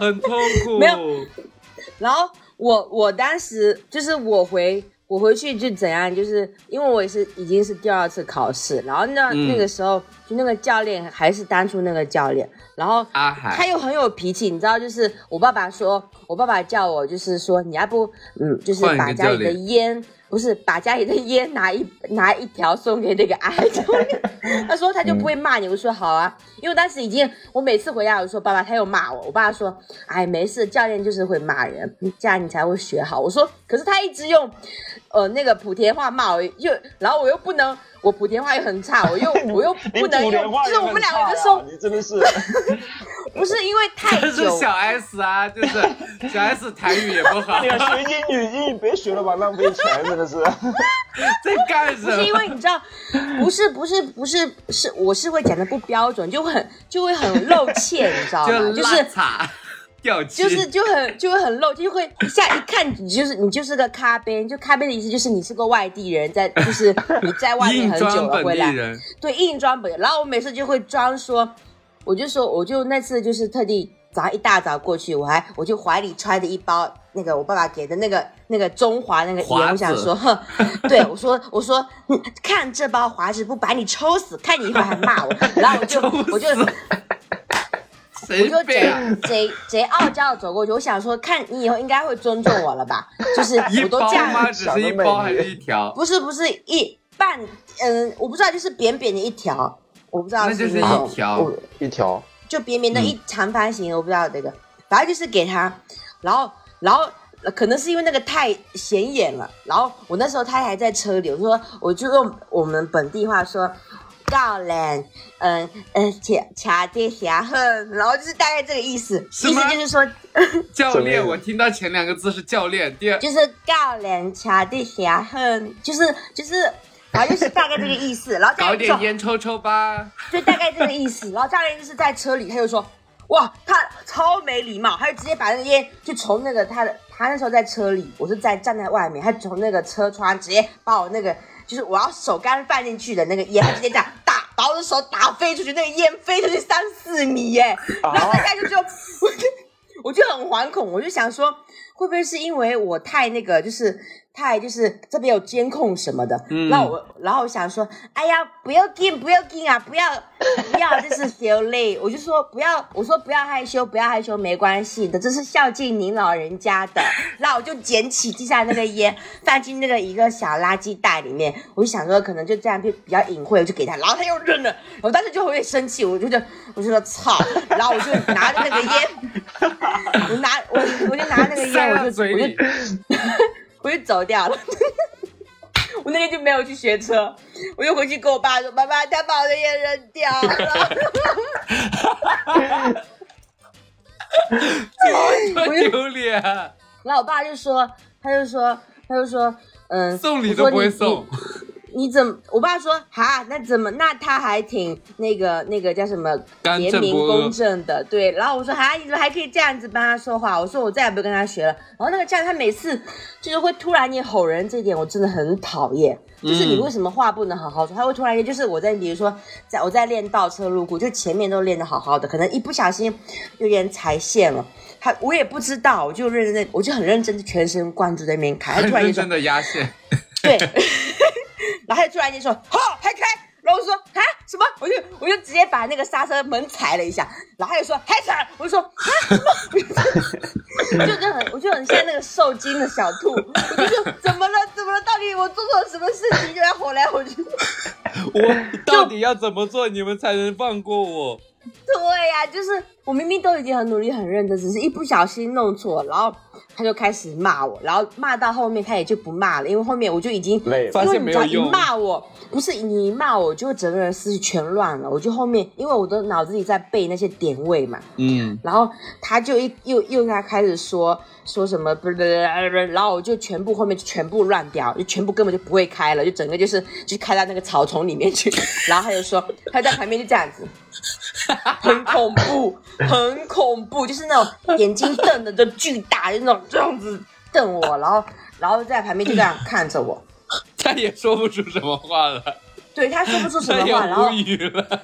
很痛苦。然后我我当时就是我回我回去就怎样，就是因为我也是已经是第二次考试，然后那、嗯那个时候就那个教练还是当初那个教练，然后，他又很有脾气，你知道，就是我爸爸说，我爸爸叫我就是说，你要不嗯，就是把家里的烟。不是把家里的烟拿一拿一条送给那个阿海教练，他说他就不会骂你。我说好啊，因为当时已经我每次回家我说爸爸他又骂我，我爸说哎没事，教练就是会骂人，这样你才会学好。我说可是他一直用呃那个莆田话骂我，又然后我又不能，我莆田话又很差，我又我又不 能用，就是我们两个就说你真的是，不是因为太久，是小 S 啊，就是 小 S 台语也不好哎，呀，学英语英语别学了吧，浪费钱，真的是。在干什么？不是因为你知道，不是不是不是是我是会讲的不标准，就会很就会很露怯，你知道吗？就就是就是就很就会很露，就会一下一看你就是你就是个咖啡，就咖啡的意思就是你是个外地人，在就是你在外面很久了回来，对硬装本，然后我每次就会装说，我就说我就那次就是特地早上一大早过去，我还我就怀里揣着一包那个我爸爸给的那个那个中华那个华烟，我想说，对我说我说嗯看这包华子不把你抽死，看你一会儿还骂我，然后我就我就。我就 贼？贼贼傲娇的走过去，我想说，看你以后应该会尊重我了吧？就是我都这样，吗？只是一包还是一条？不是不是一半，嗯，我不知道，就是扁扁的一条，我不知道那就是一条。我一条，就扁扁的一长方形的，我不知道这个，反正就是给他，然后然后。呃可能是因为那个太显眼了，然后我那时候他还在车里，我说我就用我们本地话说，教练，嗯嗯，卡卡的下恨，然后就是大概这个意思，意思就是说，教练，我听到前两个字是教练，第二就是教练卡的下恨，就是就是，反正就是大概这个意思，然后教搞点烟抽抽吧。就大概这个意思。然后教练就是在车里，他就说：“哇，他超没礼貌。”他就直接把那个烟就从那个他的他那时候在车里，我是在站在外面，他从那个车窗直接把我那个就是我要手刚放进去的那个烟，他直接这样打把我的手打飞出去，那个烟飞出去三四米耶，然后大概就就我就我就很惶恐，我就想说会不会是因为我太那个就是。太就是这边有监控什么的，嗯那我然后我想说，哎呀，不要进，不要进啊，不要不要，就是 feel 累，我就说不要，我说不要害羞，不要害羞，没关系的，这是孝敬您老人家的。然后我就捡起地下那个烟，放进那个一个小垃圾袋里面，我就想说可能就这样就比较隐晦，我就给他，然后他又扔了，我当时就有点生气，我就觉得我就说操，然后我就拿着那个烟，我拿我我就拿那个塞，我就嘴里我就。我就走掉了。我那天就没有去学车，我就回去跟我爸说：“爸爸，他把我的烟扔掉了。多丢脸，”然后我爸就说：“他就说，他就说，嗯，送礼都不会送。你。怎么？我爸说哈，那怎么？那他还挺那个那个叫什么刚廉明公正的，对。然后我说哈，你怎么还可以这样子帮他说话？我说我再也不跟他学了。然后那个这样，他每次就是会突然间吼人，这一点我真的很讨厌。就是你嗯为什么话不能好好说？他会突然间，就是我在比如说在我在练倒车入库，就前面都练得好好的，可能一不小心有点踩线了。他我也不知道，我就认真，我就很认真，全神贯注在那边开。他突然间真的压线，对，然后他就突然间说好还开，然后我说啊什么？我就我就直接把那个刹车门踩了一下，然后他就说还踩，我就说啊什么？就就很我就很像那个受惊的小兔，我就说怎么了怎么了？到底我做错了什么事情？就要吼来吼去。我到底要怎么做你们才能放过我？对呀、就是我明明都已经很努力、很认真，只是一不小心弄错，然后他就开始骂我，然后骂到后面他也就不骂了，因为后面我就已经累了因为你只要一现没有用骂我，不是你一骂我，就整个人思绪全乱了。我就后面因为我的脑子里在背那些点位嘛，嗯，然后他就一又又他开始说说什么不是，然后我就全部后面就全部乱掉，就全部根本就不会开了，就整个就是就开到那个草丛里面去。然后他就说他在旁边就这样子，很恐怖，很恐怖，就是那种眼睛瞪的就巨大，就那种这样子瞪我，然后然后在旁边就这样看着我。他也说不出什么话了，对他说不出什么话，然后无语了。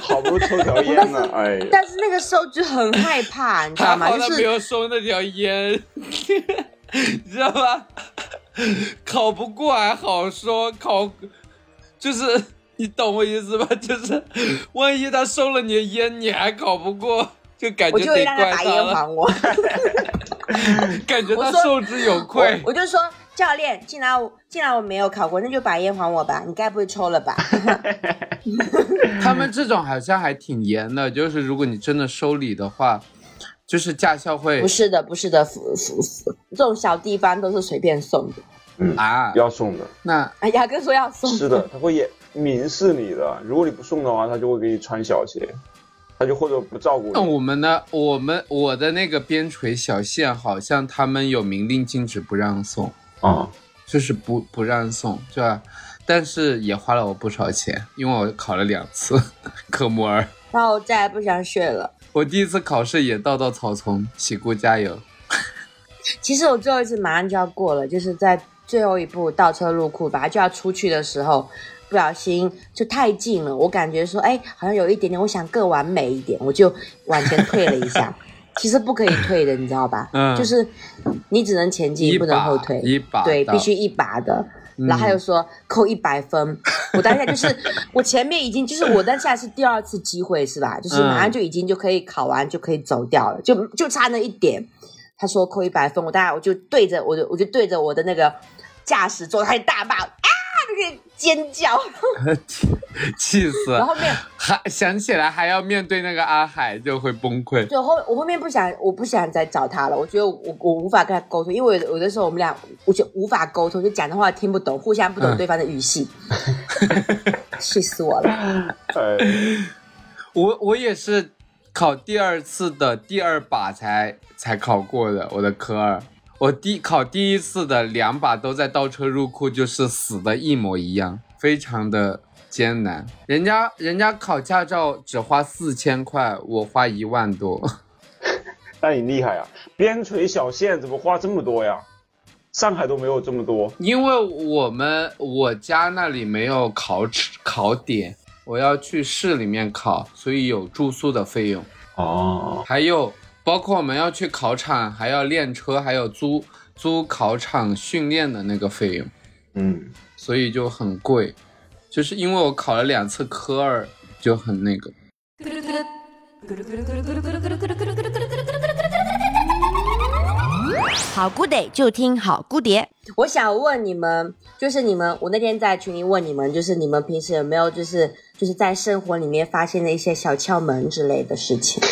好不容易抽条烟呢，哎呀，但是那个时候就很害怕，你知道吗？就是他没有收那条烟，你知道吗？考不过还好说，考就是你懂我意思吧？就是万一他收了你的烟，你还考不过，就感我就会觉得怪让他把烟，还我。感觉他受之有愧。我就说教练，既然我既然我没有考过，那就把烟还我吧。你该不会抽了吧？他们这种好像还挺严的，就是如果你真的收礼的话，就是驾校会不是的，不是的，服服服这种小地方都是随便送的。啊。要送的，那哎，牙哥说要送，是的，他会也明示你的。如果你不送的话，他就会给你穿小鞋，他就或者不照顾那。我们呢我们我的那个边陲小县，好像他们有明令禁止不让送，啊，就是不不让送，是吧？但是也花了我不少钱，因为我考了两次 科目二。然后我再也不想学了。我第一次考试也倒到草丛，喜姑加油！其实我最后一次马上就要过了，就是在最后一步倒车入库，本来就要出去的时候，不小心就太近了，我感觉说，哎，好像有一点点，我想更完美一点，我就往前退了一下。其实不可以退的，你知道吧？嗯就是你只能前进，不能后退。一把对，必须一把的。然后他又说扣一百分，我当下就是我前面已经就是我当下是第二次机会是吧？就是马上就已经就可以考完就可以走掉了，就就差那一点。他说扣一百分，我当下我就对着我就我就对着我的那个驾驶座开始大骂啊，就可以尖叫，气死了！然后后面还想起来还要面对那个阿海，就会崩溃。对后我后面不想我不想再找他了，我觉得我我无法跟他沟通，因为有的有的时候我们俩我就无法沟通，就讲的话听不懂，互相不懂嗯对方的语系，气死我了。哎，我我也是考第二次的第二把才才考过的，我的科二。我第考第一次的两把都在倒车入库，就是死的一模一样，非常的艰难。人家人家考驾照只花四千块，我花一万多。那你厉害啊！边陲小县怎么花这么多呀？上海都没有这么多。因为我们我家那里没有考考点，我要去市里面考，所以有住宿的费用。哦，还有包括我们要去考场，还要练车，还有租租考场训练的那个费用，嗯，所以就很贵。就是因为我考了两次科二，就很那个。好 good day 就听好姑爹。我想问你们，就是你们，我那天在群里问你们，就是你们平时有没有就是就是在生活里面发现的一些小窍门之类的事情？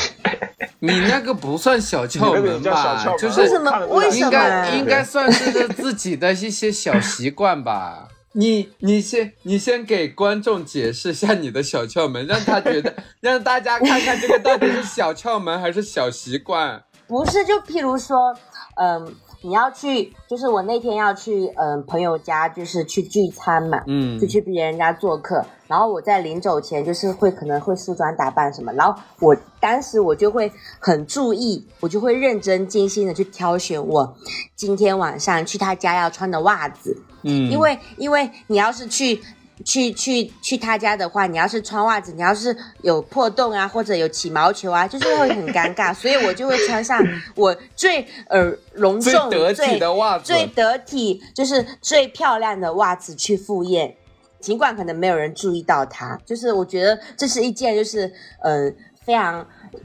你那个不算小窍门吧？门就是为什么看得出来为什么应该应该算是自己的一些小习惯吧。你你先你先给观众解释一下你的小窍门，让他觉得让大家看看这个到底是小窍门还是小习惯。不是，就譬如说，嗯，你要去，就是我那天要去，嗯，朋友家，就是去聚餐嘛，嗯。就去别人家做客，然后我在临走前就是会可能会梳妆打扮什么，然后我当时我就会很注意，我就会认真精心的去挑选我今天晚上去他家要穿的袜子，嗯，因为因为你要是去去去去他家的话，你要是穿袜子，你要是有破洞啊，或者有起毛球啊，就是会很尴尬，所以我就会穿上我最呃隆最重、得体的袜子最得体，就是最漂亮的袜子去赴宴。尽管可能没有人注意到它，就是我觉得这是一件就是嗯、呃、非常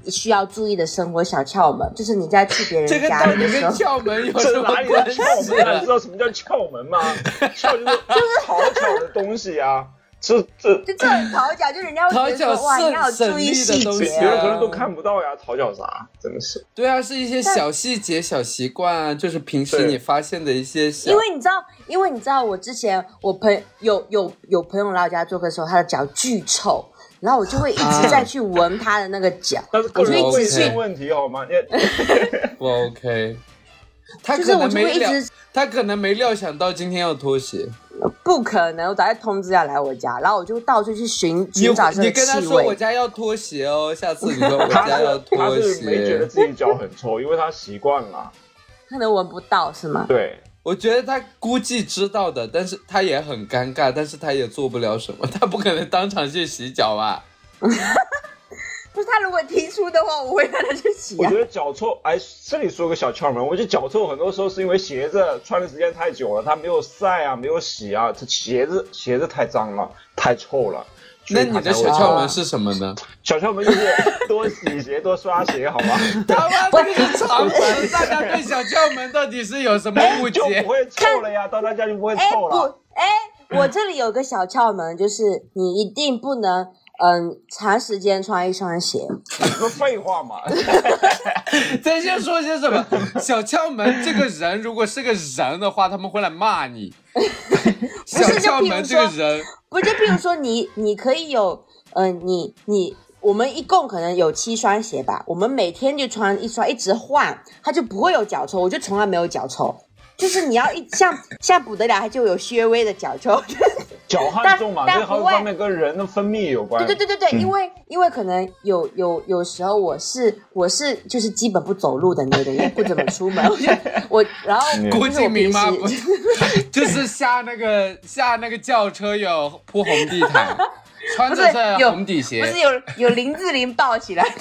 需要注意的生活小窍门，就是你在去别人家的时候，跟窍门有这什么哪里的关系窍门知？道什么叫窍门吗？窍就是讨巧的东西啊，这这就这很讨巧，就人家会觉得 你要注意细节的东西别人啊。可能都看不到呀，讨巧啥？真的是。对啊，是一些小细节、小习惯啊，就是平时你发现的一些小。因为你知道，因为你知道，我之前我朋有有有朋友来我家做客的时候，他的脚巨臭，然后我就会一直在去闻他的那个脚，但是个我就一直去问题好吗？你 不 OK。他就是我就可能没料会一直，他可能没料想到今天要脱鞋。不可能，我早就通知他来我家，然后我就到处去寻你寻找这个你跟他说我。家要脱鞋哦，下次你说我他家要是他脱是没觉得。自己脚很臭，因为他习惯了。他能闻不到是吗？对，我觉得他估计知道的，但是他也很尴尬，但是他也做不了什么，他不可能当场去洗脚吧？不是他如果提出的话，我会让他去洗啊我觉。得脚臭，哎，这里说个小窍门，我觉得脚臭很多时候是因为鞋子穿的时间太久了，它没有晒啊，没有洗啊，这鞋子鞋子太脏了，太臭了。所那你的小窍门是什么呢？小窍门就是 多洗鞋，多刷鞋，好吗？他妈这个是常识，大家对小窍门到底是有什么误解就不？会臭了呀，到他家就不会哎臭了。不，哎，我这里有个小窍门，就是你一定不能嗯长时间穿一双鞋。不是废话嘛？在先说些什么？小窍门这个人如果是个人的话，他们会来骂你。小窍门这个人，不就比如说你你可以有，嗯、你你我们一共可能有七双鞋吧，我们每天就穿一双，一直换，它就不会有脚臭，我就从来没有脚臭。就是你要一像像补得了，它就有略微的脚臭。脚汗重嘛，但这好几但不会方面跟人的分泌有关。对对对对对，嗯因为因为可能有有有时候我是我是就是基本不走路的那种，因为不怎么出门，我然后嗯郭敬明吗？就是下那个下那个轿车有铺红地毯，穿着是有红底鞋不，是有有林志玲抱起来，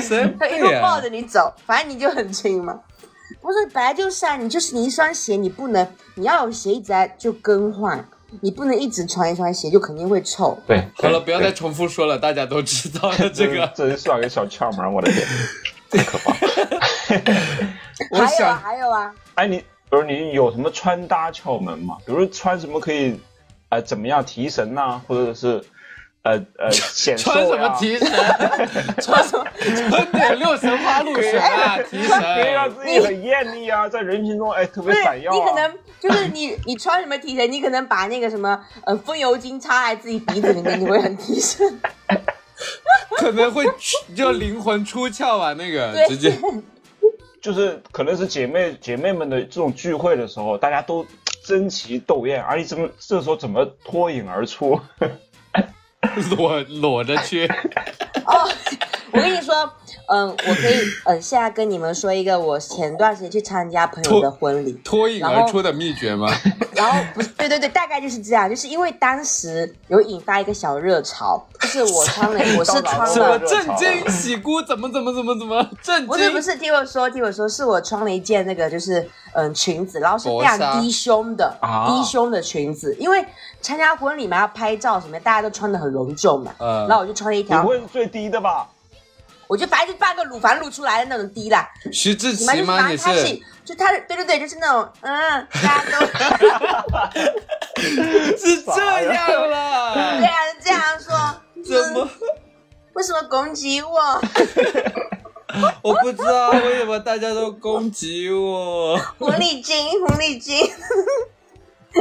谁他一路抱着你走，反正你就很轻嘛。不是，本来就是啊，你就是你一双鞋，你不能，你要有鞋一直在就更换，你不能一直穿一双鞋，就肯定会臭。对，好了，不要再重复说了，大家都知道了这个。真是算个小窍门，我的天，太可怕。我还有啊，还有啊，哎，你比如你有什么穿搭窍门吗？比如穿什么可以，呃，怎么样提神呐、或者是，呃呃显瘦穿什么提神？穿什么？穿点六神花露水啊，提神。可以让自己很艳丽啊，在人群中哎特别闪耀、啊。你可能就是你你穿什么提神，你可能把那个什么呃风油精插在自己鼻子里面，你会很提神。可能会就灵魂出窍啊，那个直接。就是可能是姐妹姐妹们的这种聚会的时候，大家都 争奇斗艳，而你怎么这时候怎么脱颖而出？裸裸着去，哦，我跟你说，嗯，我可以，嗯，现在跟你们说一个我前段时间去参加朋友的婚礼，脱颖而出的秘诀吗？然后不是，对对对，大概就是这样，就是因为当时有引发一个小热潮，就是我穿了，我是穿了。震惊喜姑怎么怎么怎么怎么震惊？不是不是，听我说，听我说，是我穿了一件那个就是嗯裙子，然后是非常低胸的啊低胸的裙子，因为参加婚礼嘛要拍照什么，大家都穿的很隆重嘛，嗯然后我就穿了一条不，会是最低的吧？我就反正就半个乳房露出来的那种低啦，徐志奇吗？你是是就他对对对，就是那种嗯，大家都 是这样对了？啊这样说，怎么？为什么攻击我？我不知道为什么大家都攻击我。狐狸精，狐狸精，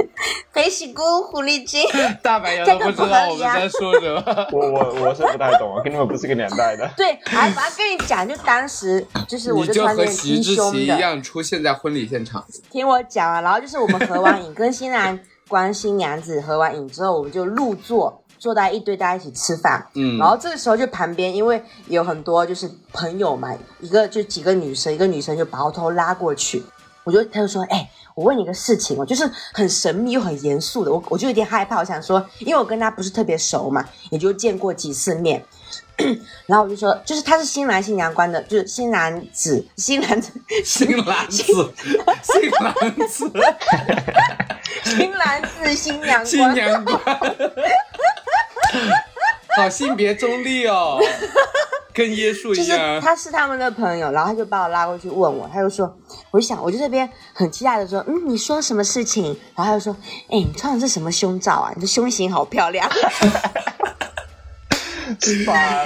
裴喜姑，狐狸精。大白羊都不知道我们在说什么。我我我是不太懂，跟你们不是个年代的。对，哎，我要跟你讲，就当时就是我就穿那件低徐志奇一，样出现在婚礼现场。听我讲啊，然后就是我们合完影，跟新郎官新娘子合完影之后，我们就入座，坐在一堆大家一起吃饭。嗯然后这个时候就旁边，因为有很多就是朋友嘛，一个就几个女生，一个女生就把我头拉过去，我就他就说，哎、我问你个事情哦，就是很神秘又很严肃的，我我就有点害怕，我想说，因为我跟他不是特别熟嘛，也就见过几次面。然后我就说，就是他是新郎新娘官的，就是新郎子，新郎子，新郎子，新郎子，新郎子，新娘官，新娘官，好性别中立哦，跟耶稣就是。他是他们的朋友，然后他就把我拉过去问我，他就说，我就想，我就这边很期待的说，嗯，你说什么事情？然后他就说，哎、你穿的是什么胸罩啊？你的胸型好漂亮。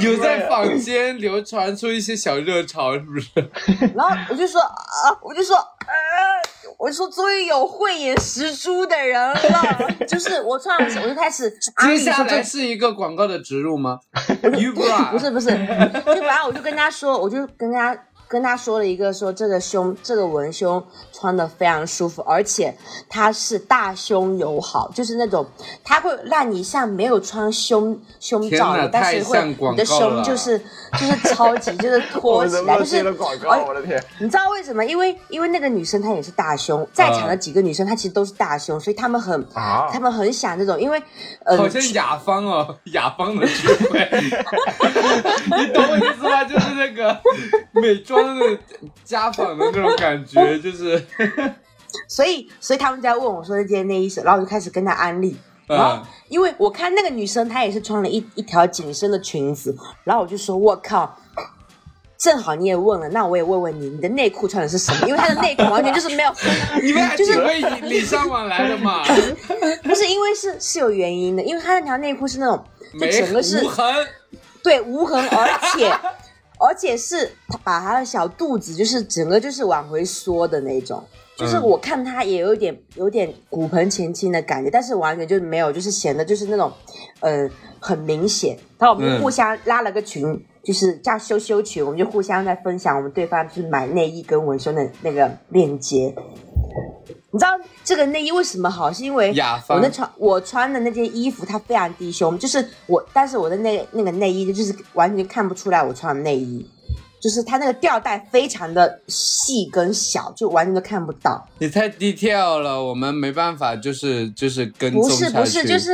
有在坊间流传出一些小热潮，是不是？然后我就说啊，我就说呃，我就说终于有慧眼识珠的人了，就是我穿的时候我就开始，阿接下来是一个广告的植入吗？Ubra 不是不是，就反正我就跟他说，我就跟他跟他说了一个说这个胸这个文胸穿的非常舒服，而且它是大胸友好，就是那种它会让你像没有穿胸胸罩的，但是会你的胸就是就是超级 就是托起来，就是？我的天！你知道为什么？因为因为那个女生她也是大胸，在场的几个女生她其实都是大胸，所以她们很啊她们很想这种，因为呃好像雅芳哦，雅芳的聚会，你懂我意思吗？就是那个美妆的家访的那种感觉，就是，所以所以他们在问我说这件内衣是，然后我就开始跟他安利。然后嗯，因为我看那个女生她也是穿了一一条紧身的裙子，然后我就说我靠。正好你也问了，那我也问问你，你的内裤穿的是什么？因为她的内裤完全就是没有，你们就是礼尚往来的嘛？不是因为是是有原因的，因为她那条内裤是那种，就没整个是无痕，对，无痕，而且而且是他把他的小肚子就是整个就是往回缩的那种，就是嗯我看他也有点有点骨盆前倾的感觉，但是完全就没有，就是显得就是那种呃很明显。然后我们互相拉了个群。就是叫羞羞群，我们就互相在分享我们对方就是买内衣跟文胸的那个链接。你知道这个内衣为什么好？是因为我那穿我穿的那件衣服它非常低胸，就是我，但是我的那那个内衣就是完全看不出来我穿的内衣，就是它那个吊带非常的细跟小，就完全都看不到。你太 detail 了，我们没办法，就是就是跟踪不是下不是，就是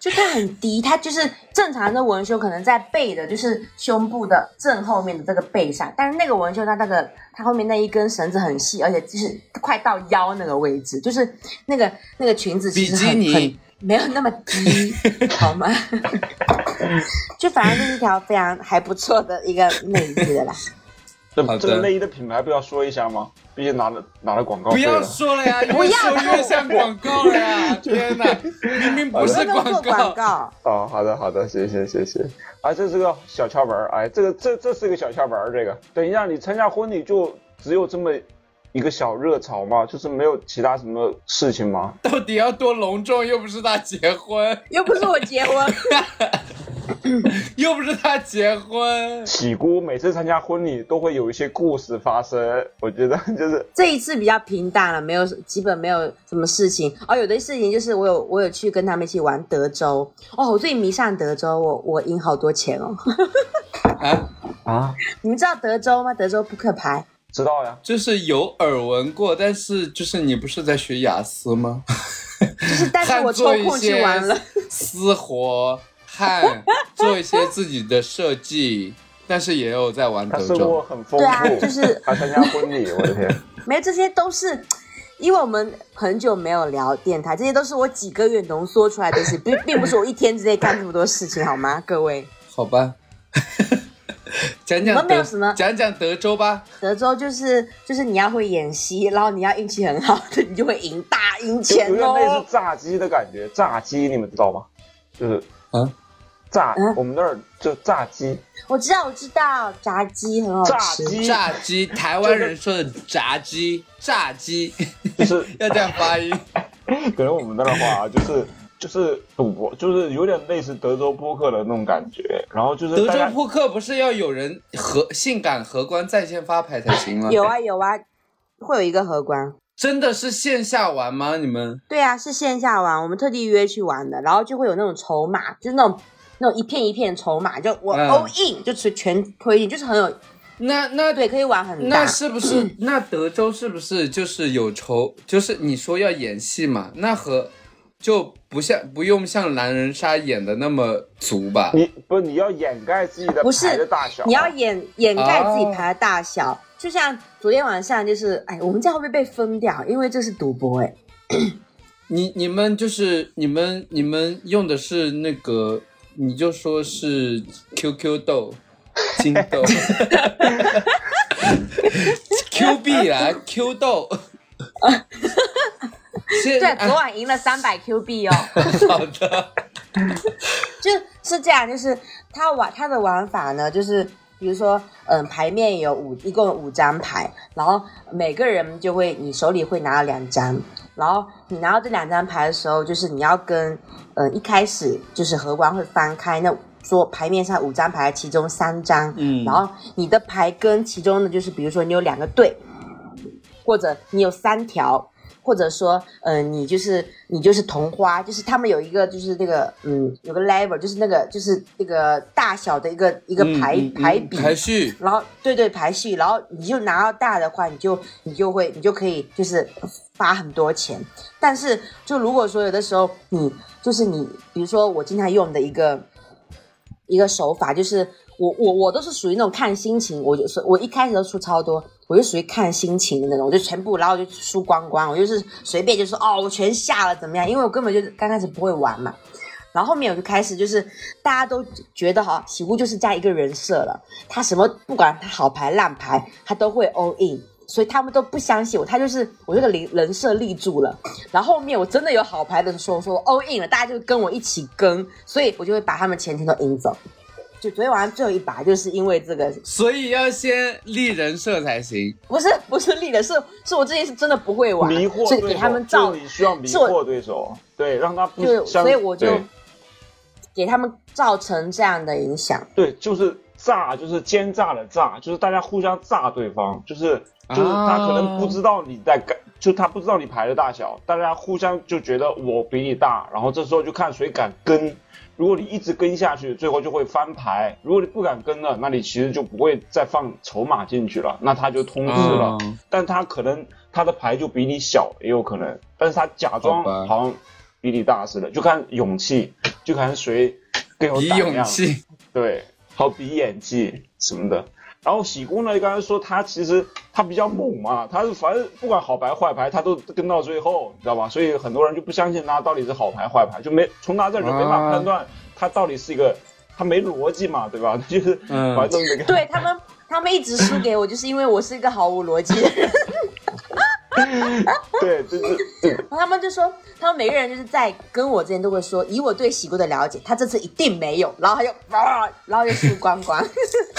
就它很低，它就是正常的文胸可能在背的，就是胸部的正后面的这个背上，但是那个文胸它那个它后面那一根绳子很细，而且就是快到腰那个位置，就是那个那个裙子其实很很没有那么低，好吗？就反正就是一条非常还不错的一个内衣的啦。这这个内衣的品牌不要说一下吗？毕竟拿了拿了广告不要。说了呀，不要越说越像广告了呀！天哪，明明不我是没有做广告。哦，好的好的，谢谢谢谢。啊，这是个小窍门儿，哎，这个这这是个小窍门儿。这个，等一下，你参加婚礼就只有这么一个小热潮吗？就是没有其他什么事情吗？到底要多隆重？又不是他结婚，又不是我结婚。又不是他结婚。喜姑每次参加婚礼都会有一些故事发生，我觉得 就是这一次比较平淡了，没有基本没有什么事情。哦，有的事情就是我有我有去跟他们一起玩德州。哦，我最近迷上德州，我我赢好多钱哦。啊，啊，你们知道德州吗？德州扑克牌。知道呀。就是有耳闻过，但是就是你不是在学雅思吗？就是，但是我抽空去玩了。私活，和做一些自己的设计，但是也有在玩德州生活州。很丰富，对啊就是 还参加婚礼，我的天！没有，这些都是因为我们很久没有聊电台，这些都是我几个月浓缩出来的事，并并不是我一天之内干这么多事情，好吗？各位，好吧，讲讲没有什么讲讲德州吧。德州就是就是你要会演戏，然后你要运气很好，你就会赢大赢就钱有点类哦似。炸鸡的感觉。炸鸡你们知道吗？就是嗯炸，嗯我们那儿就炸鸡，我知道，我知道，炸鸡很好炸吃。鸡炸鸡，台湾人说的炸鸡，炸鸡就是 要这样发音。可能我们那儿的话就是就是赌博，就是有点类似德州扑克的那种感觉。然后就是德州扑克不是要有人荷性感荷官在线发牌才行吗？有啊有啊，会有一个荷官。真的是线下玩吗？你们对啊，是线下玩，我们特地约去玩的，然后就会有那种筹码，就是那种那种一片一片筹码，就我嗯 all in，就是全推进，就是很有那那对，可以玩很大那。是不是？那德州是不是就是有仇？就是你说要演戏嘛？那和就不像不用像狼人杀演的那么足吧？你不你要掩盖自己的不是牌的大小，你要掩掩盖自己哦牌的大小，就像昨天晚上就是，哎，我们这样会不会被封掉？因为这是赌博，哎，你你们就是你们你们用的是那个，你就说是 QQ 豆、金豆、Q 币啊，Q 豆。现对，哎昨晚赢了三百 Q 币哦。好的，就是这样，就是他玩他的玩法呢，就是比如说，嗯，牌面有五，一共有五张牌，然后每个人就会，你手里会拿到两张，然后你拿到这两张牌的时候，就是你要跟，呃，一开始就是荷官会翻开那桌牌面上五张牌其中三张，嗯。然后你的牌跟其中的就是，比如说你有两个对，或者你有三条。或者说，呃，你就是你就是同花，就是他们有一个就是那个嗯有个 level，就是那个就是那个大小的一个一个排、嗯嗯。排比，排序，然后对对排序，然后你就拿到大的话，你就你就会你就可以就是发很多钱。但是就如果说有的时候你就是你，比如说我经常用的一个一个手法，就是我我我都是属于那种看心情，我就是我一开始都出超多，我就属于看心情的那种，我就全部然后就输光光，我就是随便就说哦我全下了怎么样？因为我根本就刚开始不会玩嘛。然后后面我就开始就是大家都觉得哈，喜姑就是加一个人设了，他什么不管他好牌烂牌，他都会 all in，所以他们都不相信我，他就是我这个人人设立住了。然后后面我真的有好牌的时候说 all in 了，大家就跟我一起跟，所以我就会把他们钱钱都赢走。就昨天晚上最后一把，就是因为这个，所以要先立人设才行。不是不是立的，是是我之前是真的不会玩，迷惑对手，所以给他们造就你需要迷惑对手，对，让他不所以我就给他们造成这样的影响。对，就是炸，就是奸诈的诈，就是大家互相炸对方，就是就是他可能不知道你在干，就他不知道你牌的大小，大家互相就觉得我比你大，然后这时候就看谁敢跟。如果你一直跟下去，最后就会翻牌；如果你不敢跟了，那你其实就不会再放筹码进去了，那他就通吃了。嗯但他可能他的牌就比你小，也有可能，但是他假装好像比你大似的，就看勇气，就看谁更有比胆量。勇气，对，好比演技什么的。然后喜姑呢，刚才说他其实他比较猛嘛，他是反正不管好牌坏牌，他都跟到最后，你知道吧？所以很多人就不相信他到底是好牌坏牌，就没从他这儿就没法啊判断他到底是一个他没逻辑嘛，对吧？就是嗯反正那个对他们，他们一直输给我，就是因为我是一个毫无逻辑的人。对，就是对然后他们就说，他们每个人就是在跟我之前都会说，以我对喜姑的了解，他这次一定没有，然后他就啊，然后就输光光。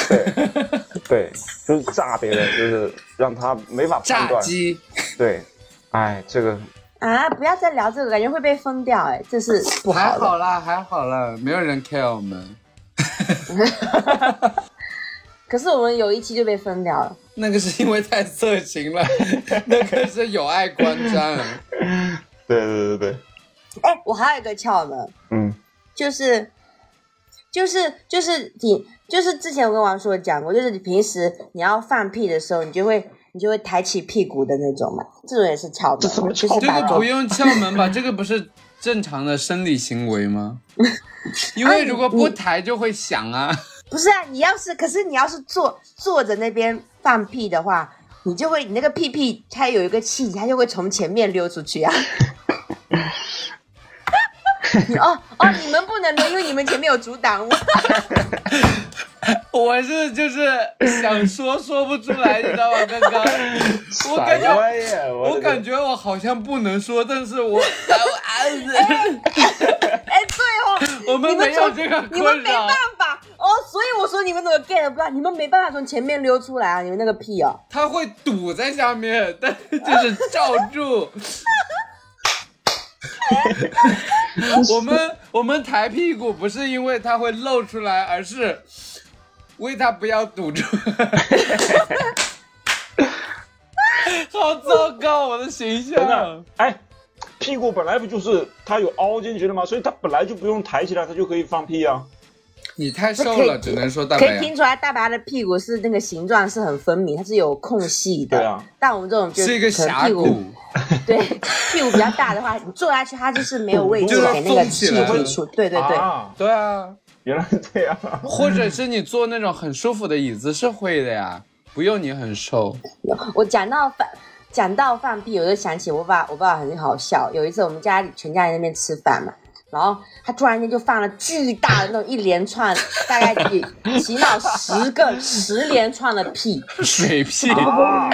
对 对，就是炸别人，就是让他没法判断。炸鸡，对，哎，这个啊，不要再聊这个，感觉会被封掉，哎，这是不还好啦，还好啦，没有人 care 我们。可是我们有一期就被分掉了。那个是因为太色情了，那个是有碍观瞻。对对对对，哎，我还有一个窍门，嗯，就是就是就是你就是之前我跟王硕讲过，就是你平时你要放屁的时候，你就会你就会抬起屁股的那种嘛，这种也是窍门，这什么窍门这个不用窍门吧？这个不是正常的生理行为吗？因为如果不抬就会响啊。不是啊，你要是可是你要是坐坐着那边放屁的话，你就会你那个屁屁它有一个气，它就会从前面溜出去啊。你哦哦，你们不能溜，因为你们前面有阻挡物。我是就是想说说不出来，你知道吗？刚刚 我感什觉？我感觉我好像不能说，但是我 啊哎，对哦，我们没有从这个你们没办。法哦，所以我说你们怎么 get 不到？你们没办法从前面溜出来啊！你们那个屁哦，它会堵在下面，但是就是罩住。我们我们抬屁股不是因为它会露出来，而是为它不要堵住。好糟糕，我的形象。，哎，屁股本来不就是它有凹进去的吗？所以它本来就不用抬起来，它就可以放屁啊。你太瘦了，只能说大可白可以听出来，大白的屁股是那个形状是很分明，它是有空隙的。对啊，但我们这种就是一个可能屁股峡谷，对，屁股比较大的话，你坐下去它就是没有位置就是给那个气体出。对对对，啊，对啊，原来这样。或者是你坐那种很舒服的椅子是会的呀，不用你很瘦。我讲到放讲到放屁，我就想起我爸，我爸很好笑。有一次我们家里全家人在那边吃饭嘛，然后他突然间就放了巨大的那种一连串，大概起起码十个十连串的屁，水屁，啊，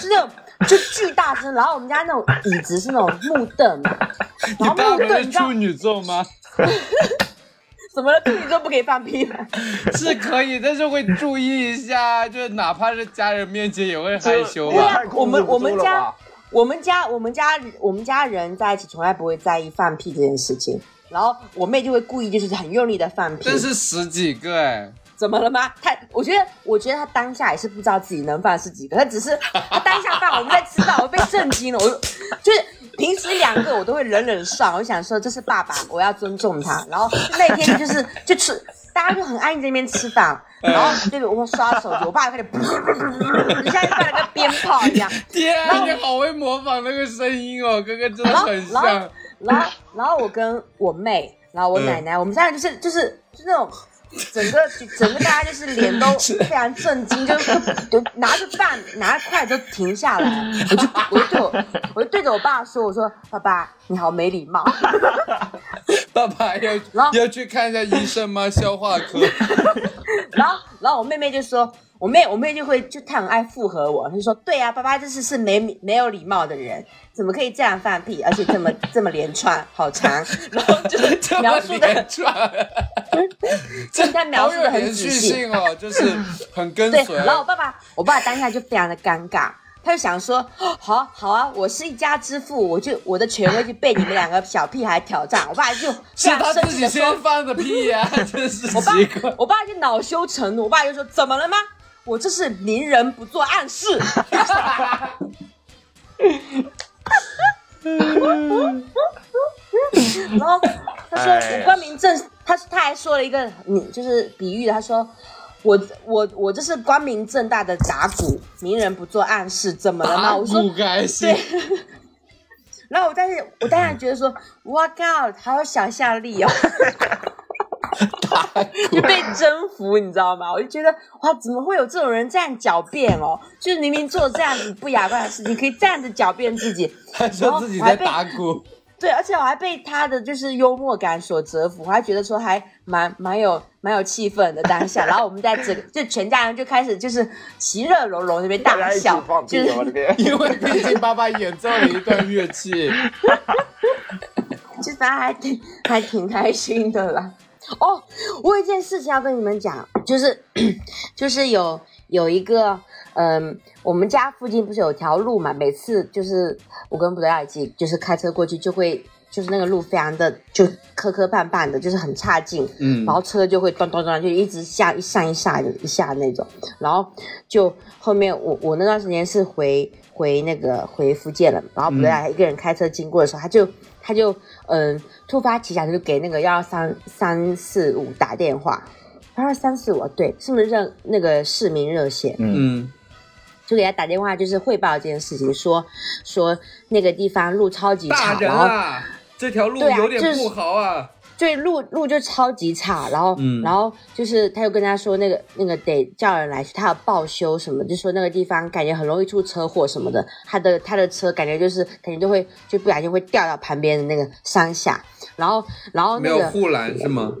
是那种就巨大声。然后我们家那种椅子是那种木凳嘛，然后木凳处女座吗？怎么了？处女座不可以放屁吗？是可以，但是会注意一下，就哪怕是家人面前也会害羞吧。我们我们家？我们家我们家我们家人在一起从来不会在意放屁这件事情。然后我妹就会故意就是很用力的放屁，这是十几个哎，怎么了吗？他，我觉得，我觉得他当下也是不知道自己能放是几个，他只是他当下放，我们在吃饭，我被震惊了，我就就是平时两个我都会忍忍上，我想说这是爸爸，我要尊重他。然后那天就是就吃，大家就很安静在那边吃饭，然后对我刷手机，我爸就开始噗噗噗噗噗噗，像放了个鞭炮一样，天啊，你好会模仿那个声音哦，哥哥真的很然后像。然后然后我跟我妹，然后我奶奶，我们三个就是就是就是那种。整个整个大家就是脸都非常震惊，就是 就拿着饭拿着筷子都停下来，我就我就对我我就对着我爸说，我说爸爸你好没礼貌 爸爸要要去看一下医生吗？消化科。然后然后我妹妹就说，我妹我妹就会就她很爱附和我，她就说对啊，爸爸这是是没没有礼貌的人，怎么可以这样放屁，而且这么这么连串，好长，然后就是描述的连串，就是他描述的很仔细。性哦，就是很跟对，随。然后我爸爸，我爸爸当下就非常的尴尬，他就想说，哦好好啊，我是一家之父，我就我的权威就被你们两个小屁孩挑战。我爸就非 是常他自己生气的说先，放的屁呀、真是我爸奇怪。我爸就恼羞成怒，我爸就说怎么了吗？我这是明人不做暗事。然后他说哎我光明正，他他还说了一个你就是比喻的，他说我我我这是光明正大的打鼓，明人不做暗事，怎么了吗？我说不开心对，然后我但是我当然觉得说，哇靠，好有想象力哦，就被征服，你知道吗？我就觉得哇，怎么会有这种人这样狡辩哦？就是明明做这样子不雅观的事情，可以这样子狡辩自己，他说自己在打鼓，对，而且我还被他的就是幽默感所折服，我还觉得说还蛮蛮有蛮有气氛的当下。然后我们在整个就全家人就开始就是其乐融融，那边大笑，放屁就是。因为毕竟爸爸演奏了一段乐器。就反正还挺还挺开心的啦。哦，我有一件事情要跟你们讲，就是 就是有有一个，嗯，我们家附近不是有条路嘛？每次就是我跟布德亚一起，就是开车过去，就会就是那个路非常的就磕磕绊绊的，就是很差劲，嗯然后车就会咚咚咚，就一直下一上一下的一下那种，然后就后面我我那段时间是回回那个回福建了，然后布德亚一个人开车经过的时候，他就他就嗯突发奇想，就给那个幺二三三四五打电话，幺二三四五对，是不是热那个市民热线？嗯，就给他打电话，就是汇报这件事情，说说那个地方路超级大差，人然后啊，这条路有点不好啊。对路路就超级差，然后、嗯。然后就是他又跟他说那个那个得叫人来，他要报修什么，就说那个地方感觉很容易出车祸什么的，他的他的车感觉就是感觉都会就不小心会掉到旁边的那个山下，然后然后那个有护栏是吗？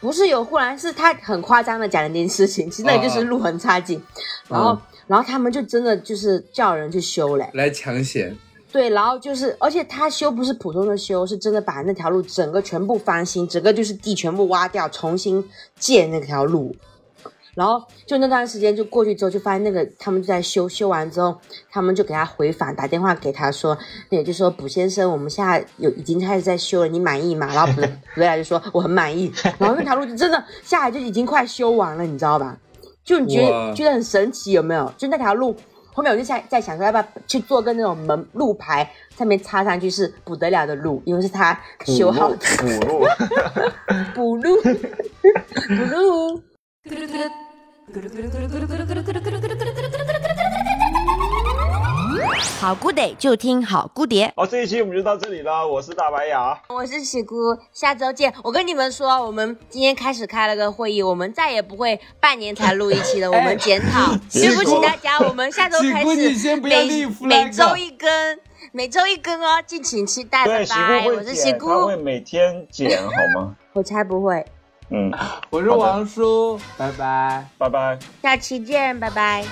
不是有护栏，是他很夸张的讲了一件事情，其实那里就是路很差劲，然后、嗯然后他们就真的就是叫人去修嘞，来抢险，对，然后就是，而且他修不是普通的修，是真的把那条路整个全部翻新，整个就是地全部挖掉，重新建那条路。然后就那段时间就过去之后，就发现那个他们就在修，修完之后，他们就给他回访，打电话给他说，那也就说卜先生，我们现在有已经开始在修了，你满意吗？然后卜卜来就说我很满意，然后那条路就真的下来就已经快修完了，你知道吧？就你觉得觉得很神奇有没有？就那条路后面我就在在想说要不要去做个那种门路牌，上面插上去是补得了的路，因为是他修好的补路，补路。咕噜。好 good day 就听好姑爹。好，这一期我们就到这里了。我是大白牙，我是喜姑，下周见。我跟你们说，我们今天开始开了个会议，我们再也不会半年才录一期的，我们检讨。对不起大家，我们下周开始先不要立每每周一更，每周一更哦，敬请期待，拜，拜。我是喜剪，他会，每天剪，好吗？我才不会。嗯，我是王叔，拜拜。拜拜。下期见，拜拜。